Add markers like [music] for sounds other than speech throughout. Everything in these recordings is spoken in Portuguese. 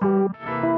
Meu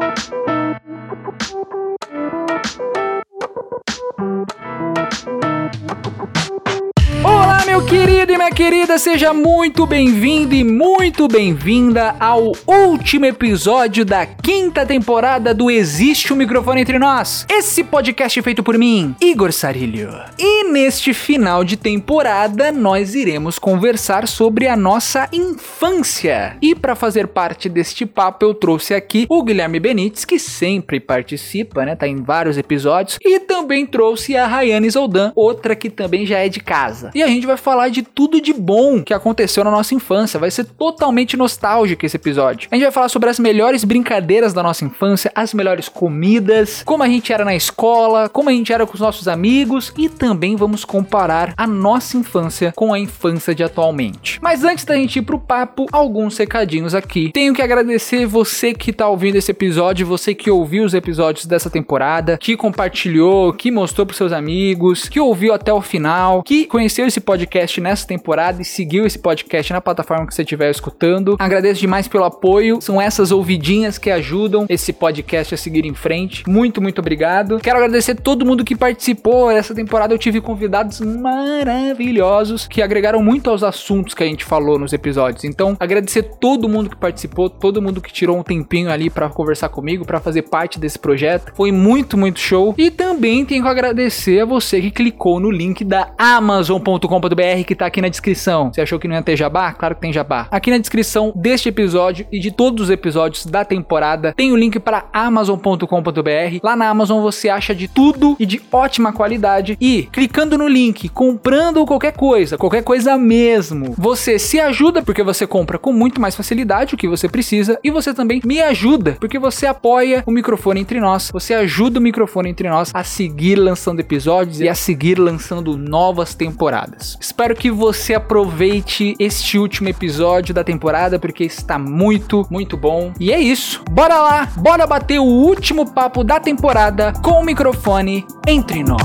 querido e minha querida, seja muito bem-vindo e muito bem-vinda ao último episódio da quinta temporada do Existe um Microfone Entre Nós. Esse podcast feito por mim, Igor Sarilho. E neste final de temporada, nós iremos conversar sobre a nossa infância. E para fazer parte deste papo, eu trouxe aqui o Guilherme Benites, que sempre participa, né? Tá em vários episódios. E também trouxe a Rayane Zoldan, outra que também já é de casa. E a gente vai falar de tudo de bom que aconteceu na nossa infância. Vai ser totalmente nostálgico esse episódio. A gente vai falar sobre as melhores brincadeiras da nossa infância, as melhores comidas, como a gente era na escola, como a gente era com os nossos amigos e também vamos comparar a nossa infância com a infância de atualmente. Mas antes da gente ir pro papo, alguns recadinhos aqui. Tenho que agradecer você que tá ouvindo esse episódio, você que ouviu os episódios dessa temporada, que compartilhou, que mostrou pros seus amigos, que ouviu até o final, que conheceu esse podcast nessa temporada e seguiu esse podcast na plataforma que você estiver escutando. Agradeço demais pelo apoio. São essas ouvidinhas que ajudam esse podcast a seguir em frente. Muito, muito obrigado. Quero agradecer todo mundo que participou. Essa temporada eu tive convidados maravilhosos que agregaram muito aos assuntos que a gente falou nos episódios. Então, agradecer todo mundo que participou, todo mundo que tirou um tempinho ali para conversar comigo, para fazer parte desse projeto. Foi muito, muito show. E também tenho que agradecer a você que clicou no link da amazon.com.br que tá aqui na descrição. Você achou que não ia ter jabá? Claro que tem jabá. Aqui na descrição deste episódio e de todos os episódios da temporada tem o link para amazon.com.br. Lá na Amazon você acha de tudo e de ótima qualidade e clicando no link, comprando qualquer coisa, qualquer coisa mesmo, você se ajuda porque você compra com muito mais facilidade o que você precisa e você também me ajuda porque você apoia o microfone entre nós, você ajuda o microfone entre nós a seguir lançando episódios e a seguir lançando novas temporadas. Espero que você aproveite este último episódio da temporada porque está muito, muito bom. E é isso. Bora lá, bora bater o último papo da temporada com o microfone entre nós.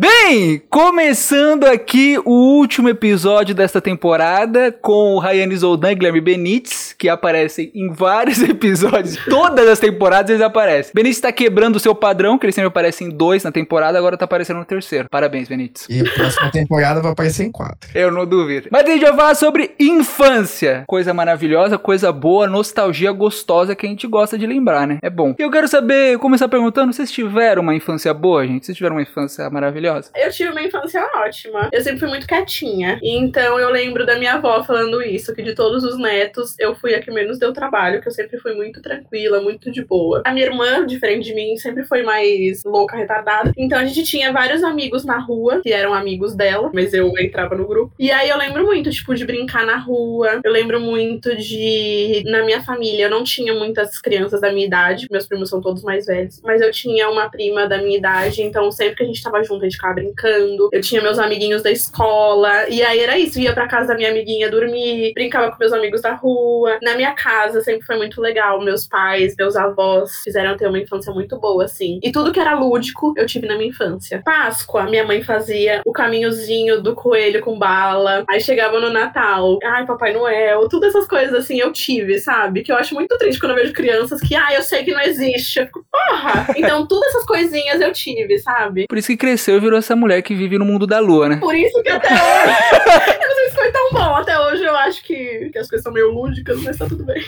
Bem, começando aqui o último episódio desta temporada com o Rayane Zoldan e Guilherme Benites, que aparecem em vários [laughs] episódios, todas as temporadas eles aparecem. Benites tá quebrando o seu padrão, que ele sempre aparece em dois na temporada, agora tá aparecendo no terceiro. Parabéns, Benites. E a próxima [laughs] temporada vai aparecer em quatro. Eu não duvido. Mas a gente vai falar sobre infância. Coisa maravilhosa, coisa boa, nostalgia gostosa que a gente gosta de lembrar, né? É bom. Eu quero saber, começar perguntando, vocês tiveram uma infância boa, gente? Vocês tiveram uma infância maravilhosa? Eu tive uma infância ótima. Eu sempre fui muito quietinha. Então eu lembro da minha avó falando isso, que de todos os netos, eu fui a que menos deu trabalho, que eu sempre fui muito tranquila, muito de boa. A minha irmã, diferente de mim, sempre foi mais louca, retardada. Então a gente tinha vários amigos na rua, que eram amigos dela, mas eu entrava no grupo. E aí eu lembro muito, tipo, de brincar na rua. Eu lembro muito de. Na minha família, eu não tinha muitas crianças da minha idade, meus primos são todos mais velhos. Mas eu tinha uma prima da minha idade, então sempre que a gente tava junto, a gente ficava brincando. Eu tinha meus amiguinhos da escola. E aí era isso. Ia pra casa da minha amiguinha dormir, brincava com meus amigos da rua. Na minha casa sempre foi muito legal. Meus pais, meus avós fizeram ter uma infância muito boa, assim. E tudo que era lúdico eu tive na minha infância. Páscoa, minha mãe fazia o caminhozinho do coelho com bala. Aí chegava no Natal. Ai, Papai Noel. Todas essas coisas assim eu tive, sabe? Que eu acho muito triste quando eu vejo crianças que, ah, eu sei que não existe. Eu fico, porra! Então, todas essas coisinhas eu tive, sabe? Por isso que cresceu e virou essa mulher que vive no mundo da lua, né? Por isso que até hoje. [laughs] eu não sei se foi tão bom. Até hoje eu acho que, que as coisas são meio lúdicas, mas tá tudo bem.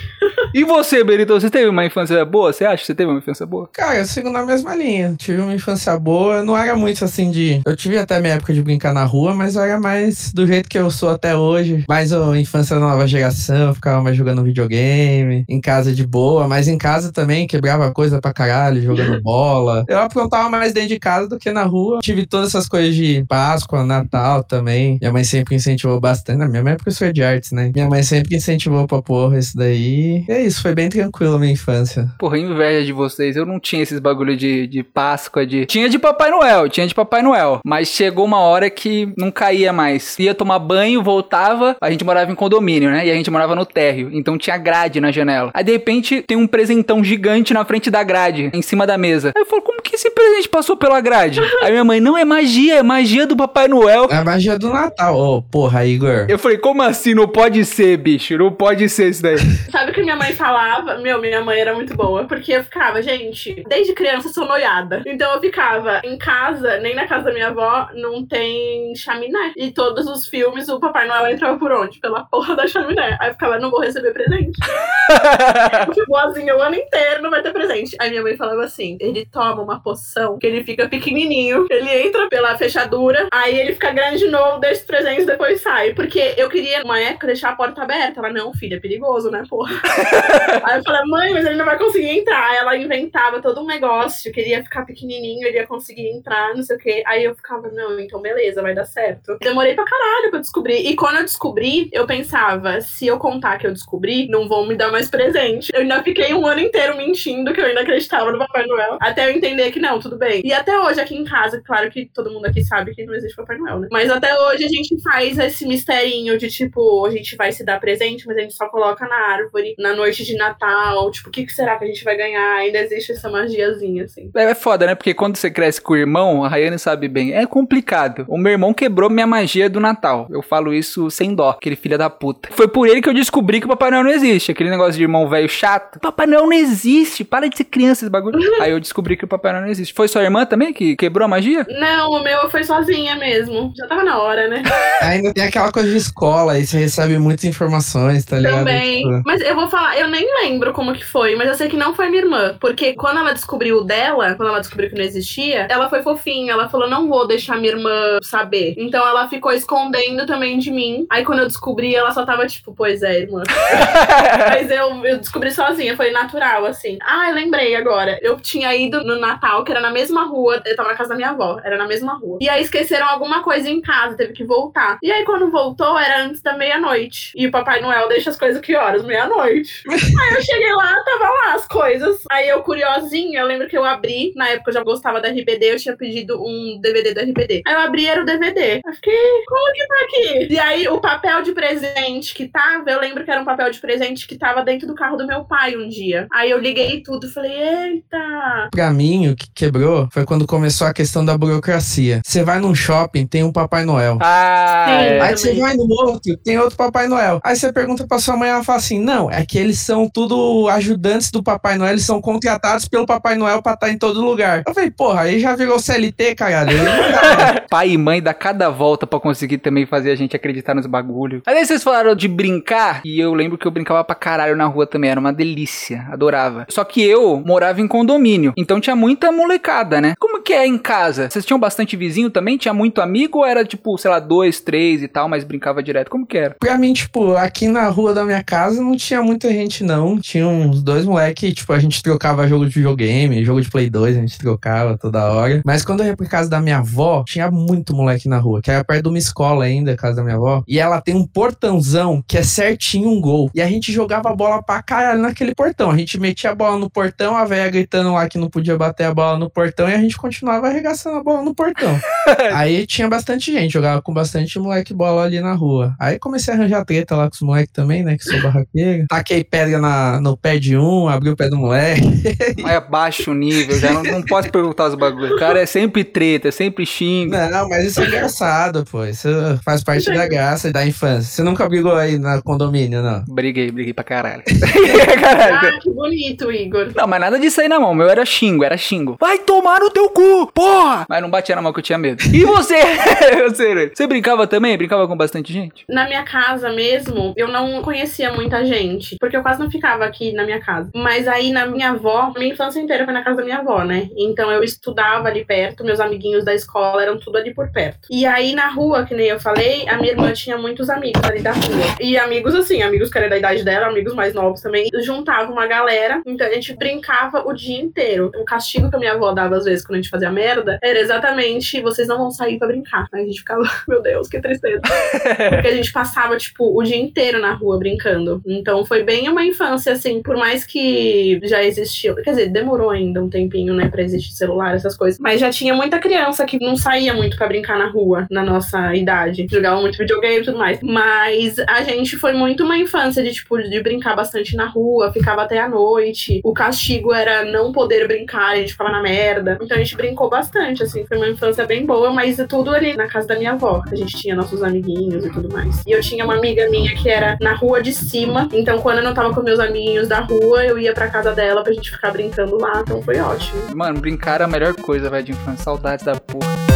E você, Berito, você teve uma infância boa? Você acha que você teve uma infância boa? Cara, eu sigo na mesma linha. Tive uma infância boa. Eu não era muito assim de. Eu tive até minha época de brincar na rua, mas eu era mais do jeito que eu sou até hoje. Mais a infância da nova geração. Eu ficava mais jogando videogame. Em casa de boa. Mas em casa também quebrava coisa pra caralho, jogando [laughs] bola. Eu aprontava mais dentro de casa do que na rua. Tive todas essas coisas de Páscoa, Natal também. Minha mãe sempre incentivou bastante. Minha época professor de artes, né? Minha mãe sempre incentivou pra porra isso daí. E é isso, foi bem tranquilo a minha infância. Porra, inveja de vocês. Eu não tinha esses bagulho de, de Páscoa, de. Tinha de Papai Noel, tinha de Papai Noel. Mas chegou uma hora que não caía mais. Ia tomar banho, voltava. A gente morava em condomínio, né? E a gente morava no térreo. Então tinha grade na janela. Aí de repente tem um presentão gigante na frente da grade, em cima da mesa. Aí eu falo, como que esse presente passou pela grade? Aí minha mãe, não é magia, é magia do Papai Noel. É magia do Natal. Ô, porra, Igor. Eu falei, como assim? Não pode ser, bicho. Não pode ser isso daí. [laughs] Sabe o que minha mãe falava? Meu, minha mãe era muito boa. Porque eu ficava, gente, desde criança eu sou noiada. Então eu ficava em casa, nem na casa da minha avó, não tem chaminé. E todos os filmes, o Papai Noel entrava por onde? Pela porra da chaminé. Aí eu ficava, não vou receber presente. [laughs] eu fui boazinha o ano inteiro, não vai ter presente. Aí minha mãe falava assim: ele toma uma poção que ele fica pequenininho, ele entra pela fechadura, aí ele fica grande de novo, deixa os presentes depois sai. Porque eu queria, uma época, deixar a porta aberta. Ela, não, filha, é perigoso, né, porra? [laughs] aí eu falei, mãe, mas ele não vai conseguir entrar. Ela inventava todo um negócio, queria ficar pequenininho, ele ia conseguir entrar, não sei o quê. Aí eu ficava, não, então beleza, vai dar certo. Demorei pra caralho pra descobrir. E quando eu descobri, eu pensava, se eu contar que eu descobri, não vão me dar mais presente. Eu ainda fiquei um ano inteiro mentindo que eu ainda acreditava no Papai Noel. Até eu entender que não, tudo bem. E até hoje aqui em casa, claro que todo mundo aqui sabe que não existe Papai Noel, né? Mas até hoje a gente faz esse misterinho de tipo, a gente vai se dar presente, mas a gente só coloca na árvore, na noite de Natal. Tipo, o que, que será que a gente vai ganhar? Ainda existe essa magiazinha, assim. É, é foda, né? Porque quando você cresce com o irmão, a Rayane sabe bem, é complicado. O meu irmão quebrou minha magia do Natal. Eu falo isso sem dó, aquele filho da puta. Foi por ele que eu descobri que o Papai Noel não existe. Aquele negócio de irmão velho chato. Papai Noel não existe. Para de ser criança esse bagulho. [laughs] Aí eu descobri que o Papai Noel não existe. Foi sua irmã também que quebrou a magia? Não, o meu foi sozinha mesmo. Já tava na hora, né? [laughs] Ainda tem aquela coisa de escola, aí você recebe muitas informações, tá ligado? Também. Tipo, Mas eu vou falar, eu nem lembro como que foi, mas eu sei que não foi minha irmã. Porque quando ela descobriu o dela, quando ela descobriu que não existia, ela foi fofinha. Ela falou: não vou deixar minha irmã saber. Então ela ficou escondendo também de mim. Aí quando eu descobri, ela só tava tipo, pois é, irmã. [laughs] mas eu, eu descobri sozinha, foi natural, assim. Ah, eu lembrei agora. Eu tinha ido no Natal, que era na mesma rua. Eu tava na casa da minha avó, era na mesma rua. E aí esqueceram alguma coisa em casa, teve que voltar. E aí quando voltou, era antes da meia-noite. E o Papai Noel deixa as coisas que horas? Meia-noite. [laughs] aí eu cheguei lá, tava lá as coisas. Aí eu, curiosinha, eu lembro que eu abri, na época eu já gostava da RBD, eu tinha pedido um DVD da RBD. Aí eu abri, era o DVD. Eu fiquei, como que tá aqui? E aí o papel de presente que tava, eu lembro que era um papel de presente que tava dentro do carro do meu pai um dia. Aí eu liguei tudo e falei, eita. Pra mim, o que quebrou foi quando começou a questão da burocracia. Você vai num shopping, tem um Papai Noel. Ah, Sim. é. Aí você vai no outro, tem outro Papai Noel. Aí você pergunta pra sua mãe, ela fala assim: não, é que eles são tudo ajudantes do Papai Noel, eles são contratados pelo Papai Noel pra estar em todo lugar. Eu falei, porra, aí já virou CLT, dá. [laughs] Pai e mãe dá cada volta pra conseguir também fazer a gente acreditar nos bagulhos. Aí vocês falaram de brincar, e eu lembro que eu brincava pra caralho na rua também, era uma delícia, adorava. Só que eu morava em condomínio, então tinha muita molecada, né? Como que é em casa? Vocês tinham bastante vizinho também? Tinha muito amigo ou era tipo, sei lá, dois, três e tal, mas brincava direto? Como que era? Pra mim, tipo, aqui na rua da minha casa não tinha muita gente, não. Tinha uns dois moleques, tipo, a gente trocava jogo de videogame, jogo de Play 2, a gente trocava toda hora. Mas quando eu ia pra casa da minha avó, tinha muito moleque na rua, que era perto de uma escola ainda, a casa da minha avó. E ela tem um portãozão que é certinho um gol. E a gente jogava a bola pra caralho naquele portão. A gente metia a bola no portão, a velha gritando lá que não podia bater a bola no portão e a gente continuava arregaçando a bola no portão. [laughs] Aí tinha bastante gente, jogava com bastante moleque bola ali na rua. Aí comecei a arranjar treta lá com os moleques também, né? Que sou barraqueiro. Taquei pedra na, no pé de um, abri o pé do moleque. [laughs] Mas abaixa o nível, já não, não posso perguntar os bagulhos. O cara é sempre treta, é sempre xinga. Não, mas isso é engraçado, pô. Isso faz parte da graça da infância. Você nunca brigou aí na condomínio, não? Briguei, briguei pra caralho. [laughs] caralho. Ah, que bonito, Igor. Não, mas nada disso aí na mão. Meu era xingo, era xingo. Vai tomar no teu cu, porra! Mas não batia na mão que eu tinha medo. E você? [laughs] você, você brincava também? Brincava com bastante gente? Na minha casa mesmo, eu não conhecia muita gente, porque eu quase não ficava aqui na minha casa. Mas aí na minha avó, minha infância inteira foi na casa da minha avó, né? Então eu estudava ali perto, meus amiguinhos da escola eram tudo ali por perto. E aí na rua, que nem eu falei, a minha irmã tinha muitos amigos ali da rua. E amigos assim, amigos que eram da idade dela, amigos mais novos também, juntava uma galera, então a gente brincava o dia inteiro. O castigo que a minha avó dava às vezes quando a gente fazia merda era exatamente vocês não vão sair pra brincar. Aí a gente ficava, [laughs] meu Deus, que tristeza. [laughs] Porque a gente passava, tipo, o dia inteiro na rua brincando. Então foi bem uma infância, assim, por mais que já existiu. Quer dizer, demorou ainda um tempinho, né, pra existir celular, essas coisas. Mas já tinha muita criança que não saía muito para brincar na rua, na nossa idade. Jogava muito videogame e tudo mais. Mas a gente foi muito uma infância de, tipo, de brincar bastante na rua, ficava até a noite. O castigo era não poder brincar, a gente ficava na merda. Então a gente brincou bastante, assim, foi uma infância bem boa, mas tudo ali na casa da minha avó. A gente tinha nossos amiguinhos e tudo mais. E eu tinha uma amiga minha que era na rua de cima, então quando eu não tava com meus amiguinhos da rua, eu ia pra casa dela pra gente ficar brincando lá, então foi ótimo. Mano, brincar era a melhor coisa, velho, de infância. Saudades da porra.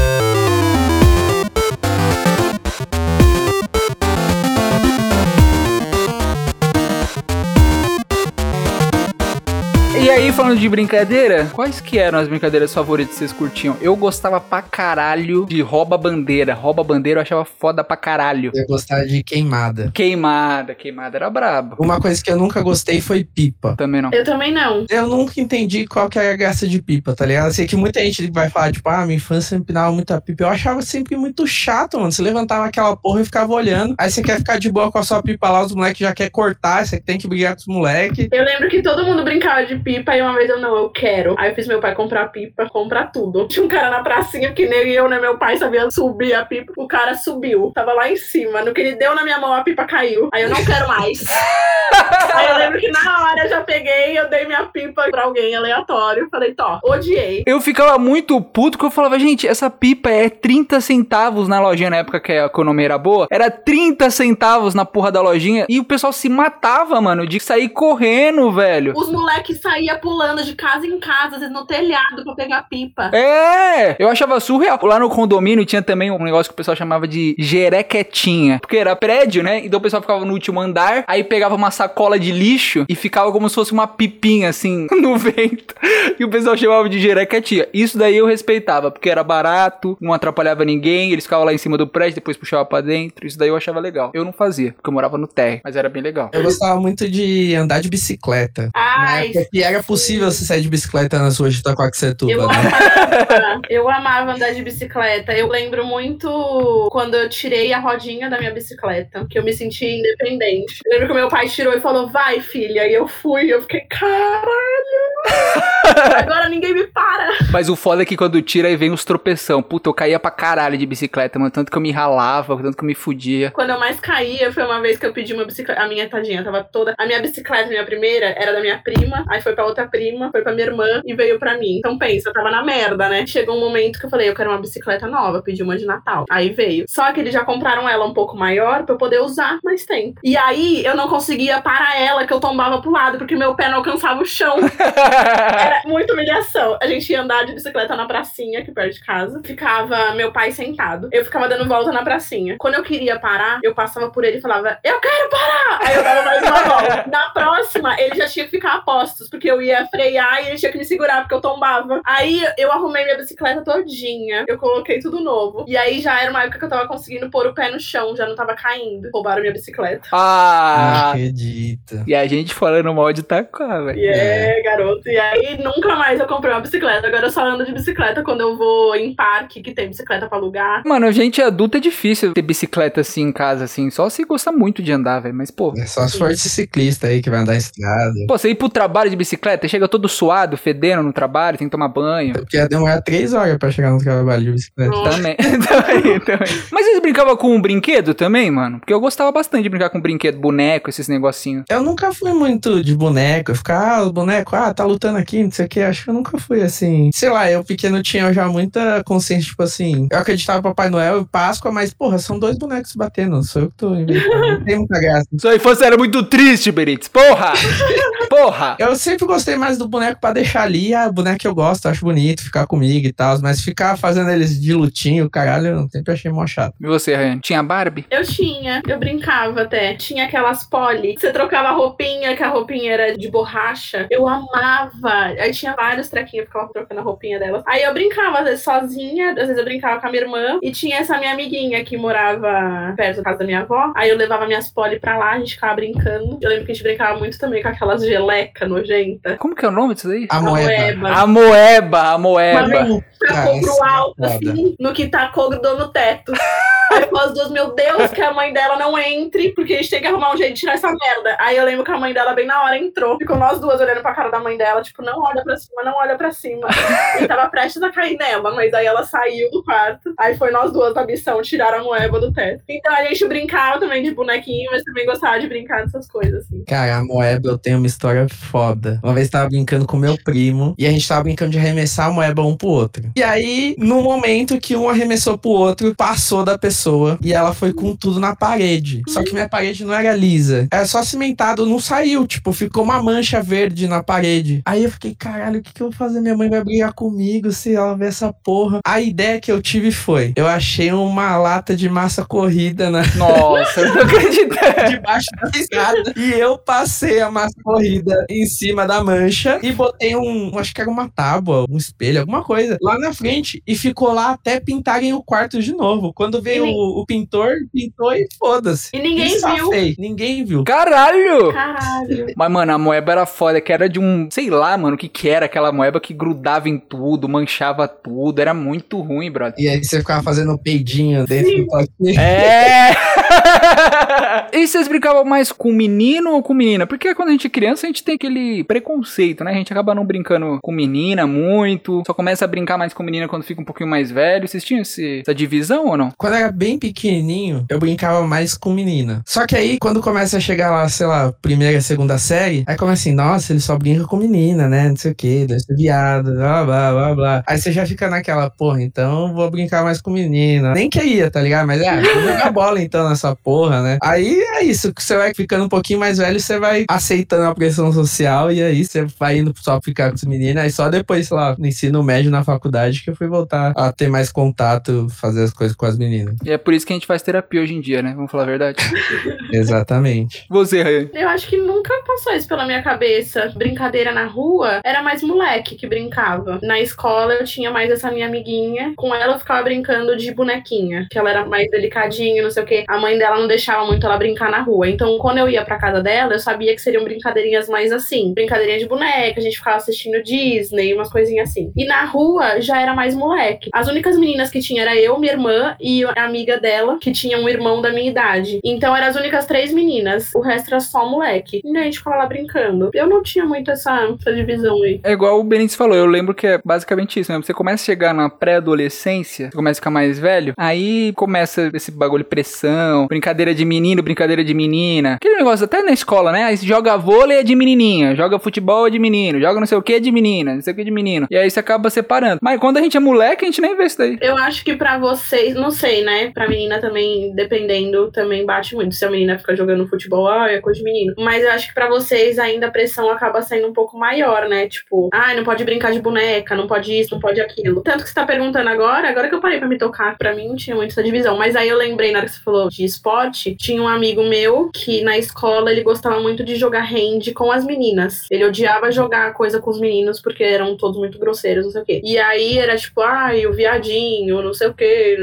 Aí, falando de brincadeira, quais que eram as brincadeiras favoritas que vocês curtiam? Eu gostava pra caralho de rouba-bandeira. Rouba-bandeira eu achava foda pra caralho. Eu gostava de queimada. Queimada, queimada era brabo. Uma coisa que eu nunca gostei foi pipa. Também não. Eu também não. Eu nunca entendi qual que era a graça de pipa, tá ligado? Eu sei que muita gente vai falar, tipo, ah, minha infância empinava muita pipa. Eu achava sempre muito chato, mano. Você levantava aquela porra e ficava olhando. Aí você quer ficar de boa com a sua pipa lá, os moleques já quer cortar, você tem que brigar com os moleques. Eu lembro que todo mundo brincava de pipa e uma vez eu não, eu quero. Aí eu fiz meu pai comprar pipa, comprar tudo. Tinha um cara na pracinha, porque nem eu, né? Meu pai sabia subir a pipa. O cara subiu, tava lá em cima. No que ele deu na minha mão, a pipa caiu. Aí eu não quero mais. [laughs] Aí eu lembro que na hora eu dei minha pipa pra alguém aleatório. Falei, tó, odiei. Eu ficava muito puto que eu falava, gente, essa pipa é 30 centavos na lojinha na época que a economia era boa. Era 30 centavos na porra da lojinha. E o pessoal se matava, mano, de sair correndo, velho. Os moleques saíam pulando de casa em casa, às vezes no telhado pra pegar pipa. É, eu achava surreal. Lá no condomínio tinha também um negócio que o pessoal chamava de jerequetinha. Porque era prédio, né? Então o pessoal ficava no último andar, aí pegava uma sacola de lixo e ficava como se fosse uma pipinha assim [laughs] no vento. E o pessoal chamava de jerequetinha. Isso daí eu respeitava, porque era barato, não atrapalhava ninguém, eles ficavam lá em cima do prédio, depois puxavam pra dentro. Isso daí eu achava legal. Eu não fazia, porque eu morava no térreo, mas era bem legal. Eu gostava muito de andar de bicicleta. Na Ai, que era possível você sair de bicicleta nas ruas de eu Itacoaxetuba, né? amava, eu amava andar de bicicleta. Eu lembro muito quando eu tirei a rodinha da minha bicicleta, que eu me senti independente. Eu lembro que meu pai tirou e falou, vai, filha. E eu fui, eu fiquei, caralho! [laughs] Agora ninguém me para. Mas o foda é que quando tira aí vem os tropeção. Puta, eu caía pra caralho de bicicleta, mano. Tanto que eu me ralava, tanto que eu me fudia. Quando eu mais caía foi uma vez que eu pedi uma bicicleta. A minha tadinha tava toda. A minha bicicleta, minha primeira, era da minha prima. Aí foi pra outra prima, foi pra minha irmã e veio pra mim. Então pensa, eu tava na merda, né? Chegou um momento que eu falei, eu quero uma bicicleta nova, pedi uma de Natal. Aí veio. Só que eles já compraram ela um pouco maior pra eu poder usar mais tempo. E aí eu não conseguia parar ela, que eu tombava pro lado, porque meu pé não alcançava o chão. [laughs] Era muita humilhação. A gente ia andar de bicicleta na pracinha, aqui perto de casa. Ficava meu pai sentado. Eu ficava dando volta na pracinha. Quando eu queria parar, eu passava por ele e falava, eu quero parar! Aí eu dava mais uma volta. [laughs] Na próxima, ele já tinha que ficar a postos, porque eu ia frear e ele tinha que me segurar, porque eu tombava. Aí eu arrumei minha bicicleta todinha. Eu coloquei tudo novo. E aí já era uma época que eu tava conseguindo pôr o pé no chão, já não tava caindo. Roubaram minha bicicleta. Não Ah! acredita. E a gente falando mal de Velho. E é, garoto. E aí nunca mais eu comprei uma bicicleta. Agora eu só ando de bicicleta quando eu vou em parque que tem bicicleta pra alugar. Mano, gente adulta é difícil ter bicicleta assim em casa, assim. Só se gosta muito de andar, velho. Mas, pô. É só se for esse ciclista aí que vai andar em estrada. Pô, você ir pro trabalho de bicicleta, chega todo suado, fedendo no trabalho, tem que tomar banho. Porque ia demorar três horas pra chegar no trabalho de bicicleta. Nossa. Também, [laughs] também, também. Mas vocês brincavam com um brinquedo também, mano? Porque eu gostava bastante de brincar com brinquedo, boneco, esses negocinhos. Eu nunca fui muito de boneco. Eu ficava, ah, o boneco, ah, tá lutando aqui, não sei o que. Acho que eu nunca fui assim. Sei lá, eu pequeno tinha já muita consciência, tipo assim. Eu acreditava em Papai Noel e Páscoa, mas, porra, são dois bonecos batendo. Sou eu que tô inventando. Não tem muita graça. Sua infância era muito triste, Benítez. Porra! Porra! Eu sempre gostei mais do boneco pra deixar ali. Ah, o boneco que eu gosto, acho bonito, ficar comigo e tal. Mas ficar fazendo eles de lutinho, caralho, eu sempre achei mó chato. E você, Ryan? Tinha Barbie? Eu tinha, eu brincava até. Tinha aquelas poli. Você trocava a roupinha, que a roupinha era de borracha. Eu amava. Aí tinha vários trequinhos, eu ficava trocando a roupinha delas. Aí eu brincava, às vezes sozinha, às vezes eu brincava com a minha irmã. E tinha essa minha amiguinha que morava perto da casa da minha avó. Aí eu levava minhas poli pra lá, a gente ficava brincando. Eu lembro que a gente brincava muito também com aquelas geleca nojenta. Como que é o nome disso aí? A moeda. A moeba, a Uma moeba. tacou Ah, pro é alto, assim, no que tacou grudou no teto. Aí ficou as duas Deus, meu Deus, que a mãe dela não entre, porque a gente tem que arrumar um jeito de tirar essa merda. Aí eu lembro que a mãe dela, bem na hora, entrou. Ficou nós duas olhando pra cara da mãe dela, tipo, não olha pra cima, não olha pra cima. E tava prestes a cair nela, mas aí ela saiu do quarto. Aí foi nós duas da missão tirar a moeba do teto. Então a gente brincava também de bonequinho, mas também gostava de brincar dessas coisas, assim. Cara, a moeba eu tenho uma história foda. Uma vez tava brincando com meu primo e a gente tava brincando de arremessar a moeba um pro outro. E aí, no momento que um arremessou pro outro, passou da pessoa e ela foi com tudo na parede. Só que minha parede não era lisa. Era só cimentado, não saiu. Tipo, ficou uma mancha verde na parede. Aí eu fiquei, caralho, o que, que eu vou fazer? Minha mãe vai brigar comigo se ela ver essa porra. A ideia que eu tive foi: eu achei uma lata de massa corrida na, [laughs] Nossa, eu não acredito. [laughs] debaixo da escada. E eu passei a massa corrida em cima da mancha e botei um, acho que era uma tábua, um espelho, alguma coisa, lá na frente. E ficou lá até pintarem o quarto de novo. Quando veio nem- o, o pintor, pintou e foda-se. E ninguém E viu. safei. Ninguém viu. Caralho! Caralho. Mas, mano, a moeba era foda, que era de um. Sei lá, mano, o que que era aquela moeba que grudava em tudo, manchava tudo. Era muito ruim, brother. E aí você ficava fazendo peidinho dentro Sim. do potinho. É! [laughs] e vocês brincavam mais com menino ou com menina? Porque quando a gente é criança, a gente tem aquele preconceito, né? A gente acaba não brincando com menina muito, só começa a brincar mais com menina quando fica um pouquinho mais velho. Vocês tinham esse- essa divisão ou não? Quando eu era bem pequenininho, eu brincava mais com menina. Só que aí, quando começa a chegar lá, sei lá, primeira, segunda série, aí começa assim, nossa, ele só brinca com menina, né? Não sei o que, deve ser viado, blá, blá, blá, blá. Aí você já fica naquela, porra, então vou brincar mais com menina. Nem queria, tá ligado? Mas, é, vou jogar bola então nessa porra, né? Aí é isso, que você vai ficando um pouquinho mais velho, você vai aceitando a pressão social e aí você vai indo só ficar com as meninas. Aí só depois, sei lá, no ensino médio, na faculdade, que eu fui voltar a ter mais contato, fazer as coisas com as meninas. E é por isso que a gente faz terapia hoje em dia, né? Vamos falar a verdade. [laughs] Exatamente. Você, Ryan. Eu acho que nunca passou isso pela minha cabeça. Brincadeira na rua era mais moleque que brincava. Na escola eu tinha mais essa minha amiguinha. Com ela eu ficava brincando de bonequinha, que ela era mais delicadinha, não sei o quê. A mãe dela não deixava muito ela brincar na rua. Então quando eu ia pra casa dela, eu sabia que seriam brincadeirinhas mais assim. Brincadeirinha de boneca, a gente ficava assistindo Disney, umas coisinhas assim. E na rua já era mais moleque. As únicas meninas que tinha era eu, minha irmã e a amiga dela, que tinha um irmão da minha idade. Então eram as únicas três meninas. O resto era só moleque. E a gente ficava lá brincando. Eu não tinha muito essa, essa divisão aí. É igual o Benítez falou, eu lembro que é basicamente isso, né? Você começa a chegar na pré-adolescência, você começa a ficar mais velho, aí começa esse bagulho de pressão, brincadeira de menino, brincadeira de menina. Aquele negócio até na escola, né? Aí joga vôlei é de menininha, joga futebol é de menino, joga não sei o que é de menina, não sei o que é de menino. E aí você acaba separando. Mas quando a gente é moleque, a gente nem vê isso daí. Eu acho que pra vocês, não sei, né? Pra menina também, dependendo, também bate muito. Se a menina fica jogando futebol, ah, é coisa de menino. Mas eu acho que pra vocês ainda a pressão acaba sendo um pouco maior, né? Tipo, ah, não pode brincar de boneca, não pode isso, não pode aquilo. Tanto que você tá perguntando agora, agora que eu parei pra me tocar, pra mim não tinha muito essa divisão. Mas aí eu lembrei, na hora que você falou de esporte, tinha um amigo meu que na escola ele gostava muito de jogar hand com as meninas. Ele odiava jogar coisa com os meninos porque eram todos muito grosseiros, não sei o quê. E aí era tipo, ai, o viadinho, não sei o quê.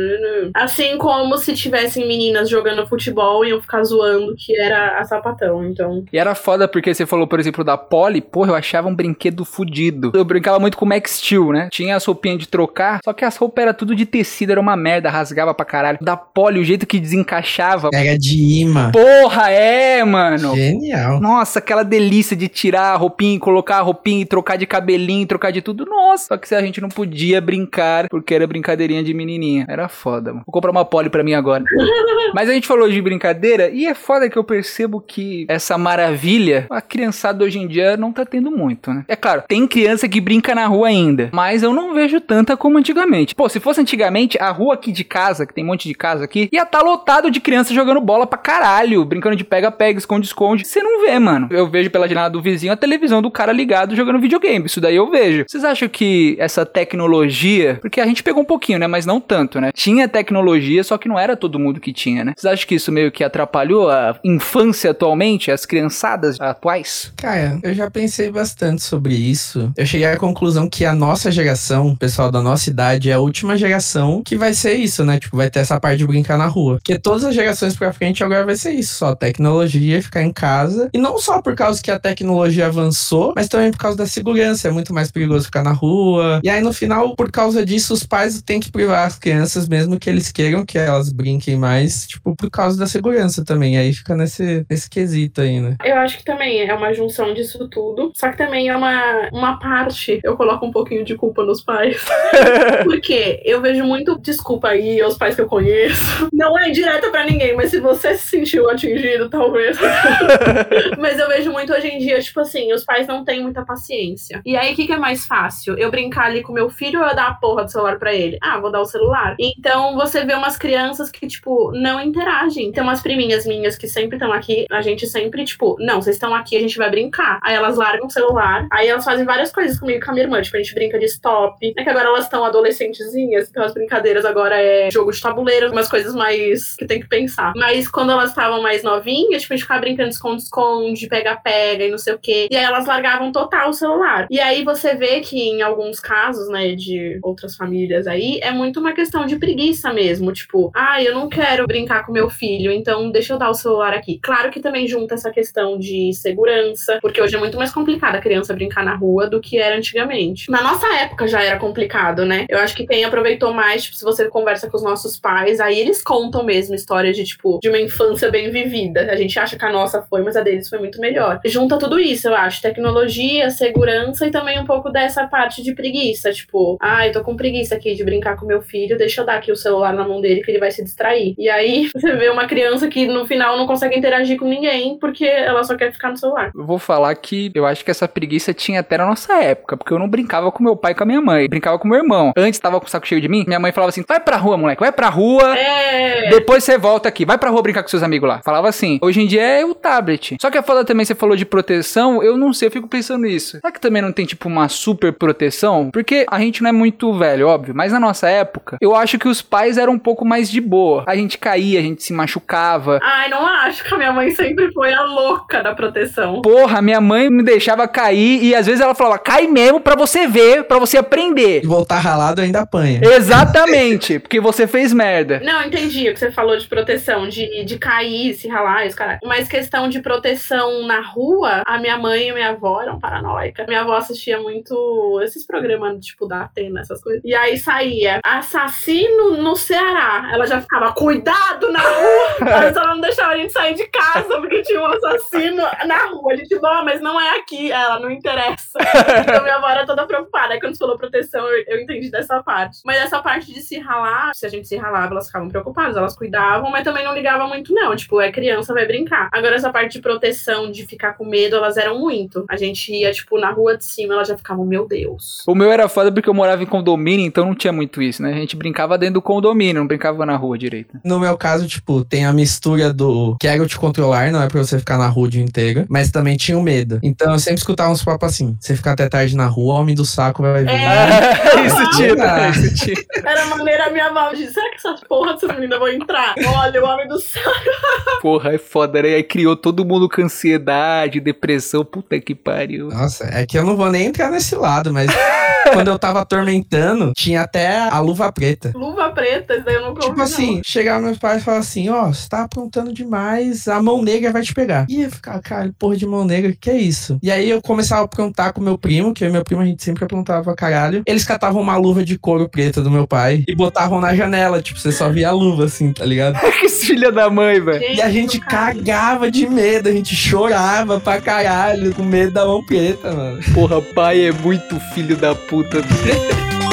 Assim como se tivessem meninas jogando futebol e iam ficar zoando que era a sapatão. Então, E era foda porque você falou, por exemplo, da Polly, porra, eu achava um brinquedo fudido. Eu brincava muito com o Max Steel, né? Tinha as roupinhas de trocar, só que as roupas eram tudo de tecido, era uma merda, rasgava pra caralho. Da Polly, o jeito que desencaixava. Pega de imã. Porra, é, mano. Genial. Nossa, aquela delícia de tirar a roupinha, colocar a roupinha e trocar de cabelinho, trocar de tudo. Nossa, só que se a gente não podia brincar porque era brincadeirinha de menininha. Era foda, mano. Vou comprar uma Polly pra mim agora. [laughs] Mas a gente falou de brincadeira e é foda que eu percebo que essa maravilha, a criançada hoje em dia não tá tendo muito, né? É claro, tem criança que brinca na rua ainda, mas eu não vejo tanta como antigamente. Pô, se fosse antigamente, a rua aqui de casa, que tem um monte de casa aqui, ia tá lotado de criança jogando bola pra caralho, brincando de pega-pega, esconde-esconde. Você não vê, mano. Eu vejo pela janela do vizinho a televisão do cara ligado jogando videogame. Isso daí eu vejo. Vocês acham que essa tecnologia, porque a gente pegou um pouquinho, né? Mas não tanto, né? Tinha tecnologia, só que não era todo mundo que tinha, né? Vocês acham que isso meio que atrapalhou a infância atualmente, as criançadas atuais? Cara, eu já pensei bastante sobre isso. Eu cheguei à conclusão que a nossa geração, o pessoal da nossa idade, é a última geração que vai ser isso, né? Tipo, vai ter essa parte de brincar na rua. Porque todas as gerações gerações pra frente agora vai ser isso, só tecnologia, ficar em casa. E não só por causa que a tecnologia avançou, mas também por causa da segurança. É muito mais perigoso ficar na rua. E aí, no final, por causa disso, os pais têm que privar as crianças, mesmo que eles queiram que elas brinquem mais, tipo, por causa da segurança também. Aí fica nesse, nesse quesito aí, né? Eu acho que também é uma junção disso tudo. Só que também é uma, uma parte, eu coloco um pouquinho de culpa nos pais. [laughs] Porque eu vejo muito, desculpa aí aos pais que eu conheço. Não é direta para ninguém, mas se você se sentiu atingido, talvez. [laughs] mas eu vejo muito hoje em dia, tipo assim, os pais não têm muita paciência. E aí, o que, que é mais fácil? Eu brincar ali com meu filho ou eu dar a porra do celular para ele? Ah, vou dar o celular. Então você vê umas crianças que, tipo, não interagem. Tem umas priminhas minhas que sempre estão aqui, a gente sempre, tipo, não, vocês estão aqui, a gente vai brincar. Aí elas largam o celular, aí elas fazem várias coisas comigo e com a minha irmã. Tipo, a gente brinca de stop. É que agora elas estão adolescentezinhas, então as brincadeiras agora é jogo de tabuleiro, umas coisas mais que tem que pensar. Mas quando elas estavam mais novinhas, tipo, a gente ficava brincando de esconde-esconde, pega-pega e não sei o quê. E aí elas largavam total o celular. E aí você vê que em alguns casos, né, de outras famílias aí, é muito uma questão de preguiça mesmo. Tipo, ah, eu não quero brincar com meu filho, então deixa eu dar o celular aqui. Claro que também junta essa questão de segurança, porque hoje é muito mais complicado a criança brincar na rua do que era antigamente. Na nossa época já era complicado, né? Eu acho que quem aproveitou mais, tipo, se você conversa com os nossos pais, aí eles contam mesmo histórias de, tipo, de uma infância bem vivida. A gente acha que a nossa foi, mas a deles foi muito melhor. Junta tudo isso, eu acho. Tecnologia, segurança e também um pouco dessa parte de preguiça. Tipo, ah, eu tô com preguiça aqui de brincar com meu filho, deixa eu dar aqui o celular na mão dele que ele vai se distrair. E aí [laughs] você vê uma criança que no final não consegue interagir com ninguém porque ela só quer ficar no celular. Eu vou falar que eu acho que essa preguiça tinha até na nossa época, porque eu não brincava com meu pai e com a minha mãe, brincava com meu irmão. Antes tava com o saco cheio de mim, minha mãe falava assim: vai pra rua, moleque, vai pra rua. É. Depois você volta aqui, vai pra rua brincar com seus amigos lá. Falava assim. Hoje em dia é o tablet. Só que a foda também, você falou de proteção, eu não sei, eu fico pensando nisso. Será que também não tem, tipo, uma super proteção? Porque a gente não é muito velho, óbvio, mas na nossa época, eu acho que os pais eram um pouco mais de boa. A gente caía, a gente se machucava. Ai, não acho que a minha mãe sempre foi a louca da proteção. Porra, minha mãe me deixava cair e às vezes ela falava, cai mesmo pra você ver, pra você aprender. E voltar ralado ainda apanha. Exatamente, porque você fez merda. Não, entendi o que você falou de proteção, de, de cair, se ralar, os caras. Mas questão de proteção na rua, a minha mãe e minha avó eram paranoicas. Minha avó assistia muito esses programas, tipo, da Atena, essas coisas. E aí saía assassino no Ceará. Ela já ficava, cuidado na rua! Mas [laughs] ela não deixava a gente sair de casa porque tinha um assassino na rua. A gente, bom, mas não é aqui. Ela, não interessa. Então minha avó era toda preocupada. Aí quando você falou proteção, eu, eu entendi dessa parte. Mas essa parte de se ralar, se a gente se ralava, elas ficavam preocupadas. Elas cuidavam, mas também não ligavam muito, não. Tipo, é criança, vai brincar. Agora, essa parte de proteção, de ficar com medo, elas eram muito. A gente ia, tipo, na rua de cima, elas já ficavam, meu Deus. O meu era foda porque eu morava em condomínio, então não tinha muito isso, né? A gente brincava dentro do condomínio, não brincava na rua direito. No meu caso, tipo, tem a mistura do quero te controlar, não é pra você ficar na rua o dia inteiro, mas também tinha o medo. Então eu sempre escutava uns papos assim: você ficar até tarde na rua, o homem do saco vai vir. É. [laughs] isso tinha, isso tinha. Era maneira a minha avó de será que essas porra dessas meninas vão entrar? Olha, o homem do saco. [laughs] Porra, é foda, né? Aí criou todo mundo com ansiedade, depressão, puta que pariu. Nossa, é que eu não vou nem entrar nesse lado, mas [laughs] quando eu tava atormentando, tinha até a luva preta. Luva preta, isso daí eu nunca ouvi, Tipo assim, chegava meus pais e falavam assim, ó, você tá aprontando demais, a mão negra vai te pegar. E eu ficava, cara, porra de mão negra, que é isso? E aí eu começava a aprontar com meu primo, que eu e meu primo a gente sempre aprontava pra caralho. Eles catavam uma luva de couro preta do meu pai e botavam na janela, tipo, você só via a luva assim, tá ligado? [laughs] que filha da mãe, velho. E a gente cagava de medo, a gente chorava pra caralho, com medo da mão preta, mano. Porra, pai é muito filho da puta. [laughs]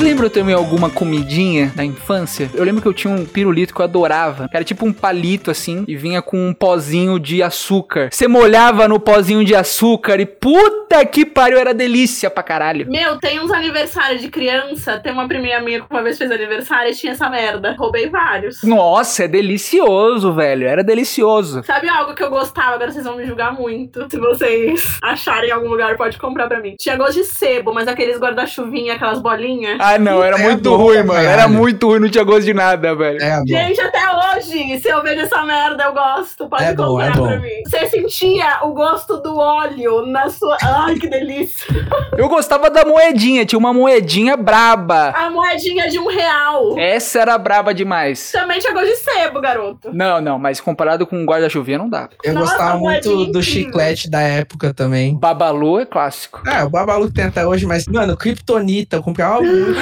vocês lembram também alguma comidinha da infância? Eu lembro que eu tinha um pirulito que eu adorava. Era tipo um palito assim e vinha com um pozinho de açúcar. Você molhava no pozinho de açúcar e puta que pariu, era delícia pra caralho. Meu, tem uns aniversários de criança. Tem uma priminha minha que uma vez fez aniversário e tinha essa merda. Roubei vários. Nossa, é delicioso, velho. Era delicioso. Sabe algo que eu gostava? Agora vocês vão me julgar muito. Se vocês [laughs] acharem em algum lugar, pode comprar pra mim. Tinha gosto de sebo, mas aqueles guarda-chuvinha, aquelas bolinhas. tinha. Ah, não, era É muito ruim, mano. Era muito ruim, não tinha gosto de nada, velho. É, bom. Gente, até hoje, se eu vejo essa merda, eu gosto. Pode É bom, comprar é bom. pra mim. Você sentia o gosto do óleo na sua. Ai, que delícia. Eu gostava da moedinha, tinha uma moedinha braba. A moedinha de um real. Essa era braba demais. Também tinha gosto de sebo, garoto. Não, não, mas comparado com guarda-chuvinha não dá. Eu Nossa, gostava muito do chiclete da época também. Babalu é clássico. É, o Babalu tem até hoje, mas, mano, Kryptonita, eu comprava muito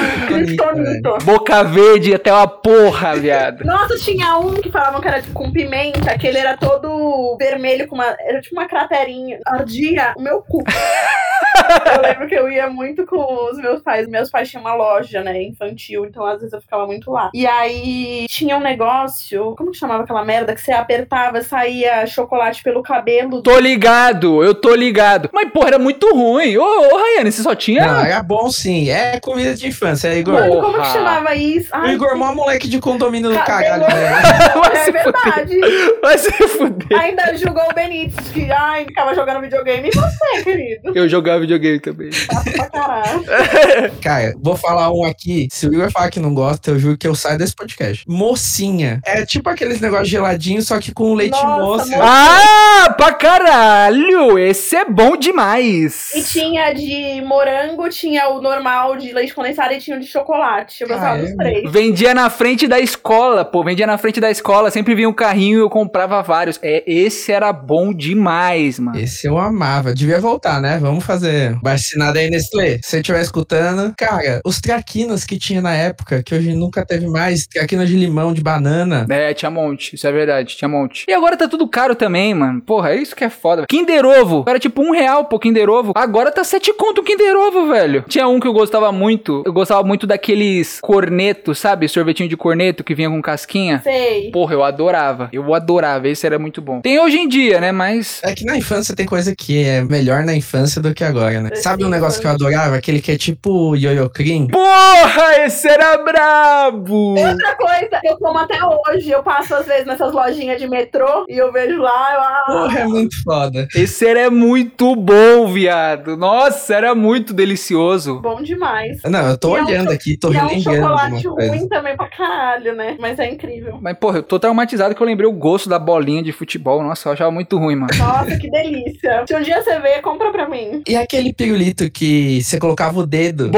Boca verde até uma porra, viado. Nossa, tinha um que falavam que era tipo com pimenta, que ele era todo vermelho com uma. Era tipo uma craterinha. Ardia o meu cu. [laughs] eu lembro que eu ia muito com os meus pais. Meus pais tinham uma loja, né, infantil, então às vezes eu ficava muito lá. E aí tinha um negócio, como que chamava aquela merda? Que você apertava, saía chocolate pelo cabelo. Tô ligado, eu tô ligado. Mas, porra, era muito ruim. Ô, ô Rayane, você só tinha. Não, era bom sim. É comida de infância, é Igor. Mano, como que chamava isso? O Ai, Igor, mó moleque de condomínio do caralho, né? [laughs] Vai é verdade. Vai se fuder. Ainda julgou o Benítez, que ai, ficava jogando videogame. E você, querido? Eu jogava videogame também. [laughs] Pra caralho. [laughs] Cara, vou falar um aqui. Se o Igor falar que não gosta, eu juro que eu saio desse podcast. Mocinha. É tipo aqueles negócios geladinhos, só que com leite Nossa, moça. mo- Ah, pra caralho! Esse é bom demais. E tinha de morango, tinha o normal de leite condensado e tinha o de chocolate. Eu gostava Ah, dos é? três. Vendia na frente da escola, pô. Vendia na frente da escola. Sempre vinha um carrinho e eu comprava vários. É, esse era bom demais, mano. Esse eu amava. Devia voltar, né? Vamos fazer vacinada aí, Nestlé. Se você estiver escutando. Cara, os traquinas que tinha na época, que hoje nunca teve mais. Traquinas de limão, de banana. É, tinha monte, isso é verdade, tinha monte. E agora tá tudo caro também, mano. Porra, é isso que é foda. Kinder Ovo, era tipo um real pô, Kinder Ovo. Agora tá sete conto o Kinder Ovo, velho. Tinha um que eu gostava muito, eu gostava muito daqueles cornetos, sabe? Sorvetinho de corneto que vinha com casquinha. Sei. Porra, eu adorava. Eu adorava, esse era muito bom. Tem hoje em dia, né? Mas. É que na infância tem coisa que é melhor na infância do que agora, né? Sabe um negócio que eu adorava? Aquele que é tipo Yoyo Cream? Porra, esse era brabo! Outra coisa, eu como até hoje. Eu passo às vezes nessas lojinhas de metrô e eu vejo lá, eu, ah, Porra, é muito foda. Esse era muito bom, viado. Nossa, era muito delicioso. bom demais. Não, eu tô E é um olhando aqui, tô e é um relembrando chocolate ruim também pra caralho, né? Mas é incrível. Mas, porra, eu tô traumatizado que eu lembrei o gosto da bolinha de futebol. Nossa, eu achava muito ruim, mano. Nossa, que delícia. Se um dia você ver, compra pra mim. E aquele pirulito que você colocava o dedo.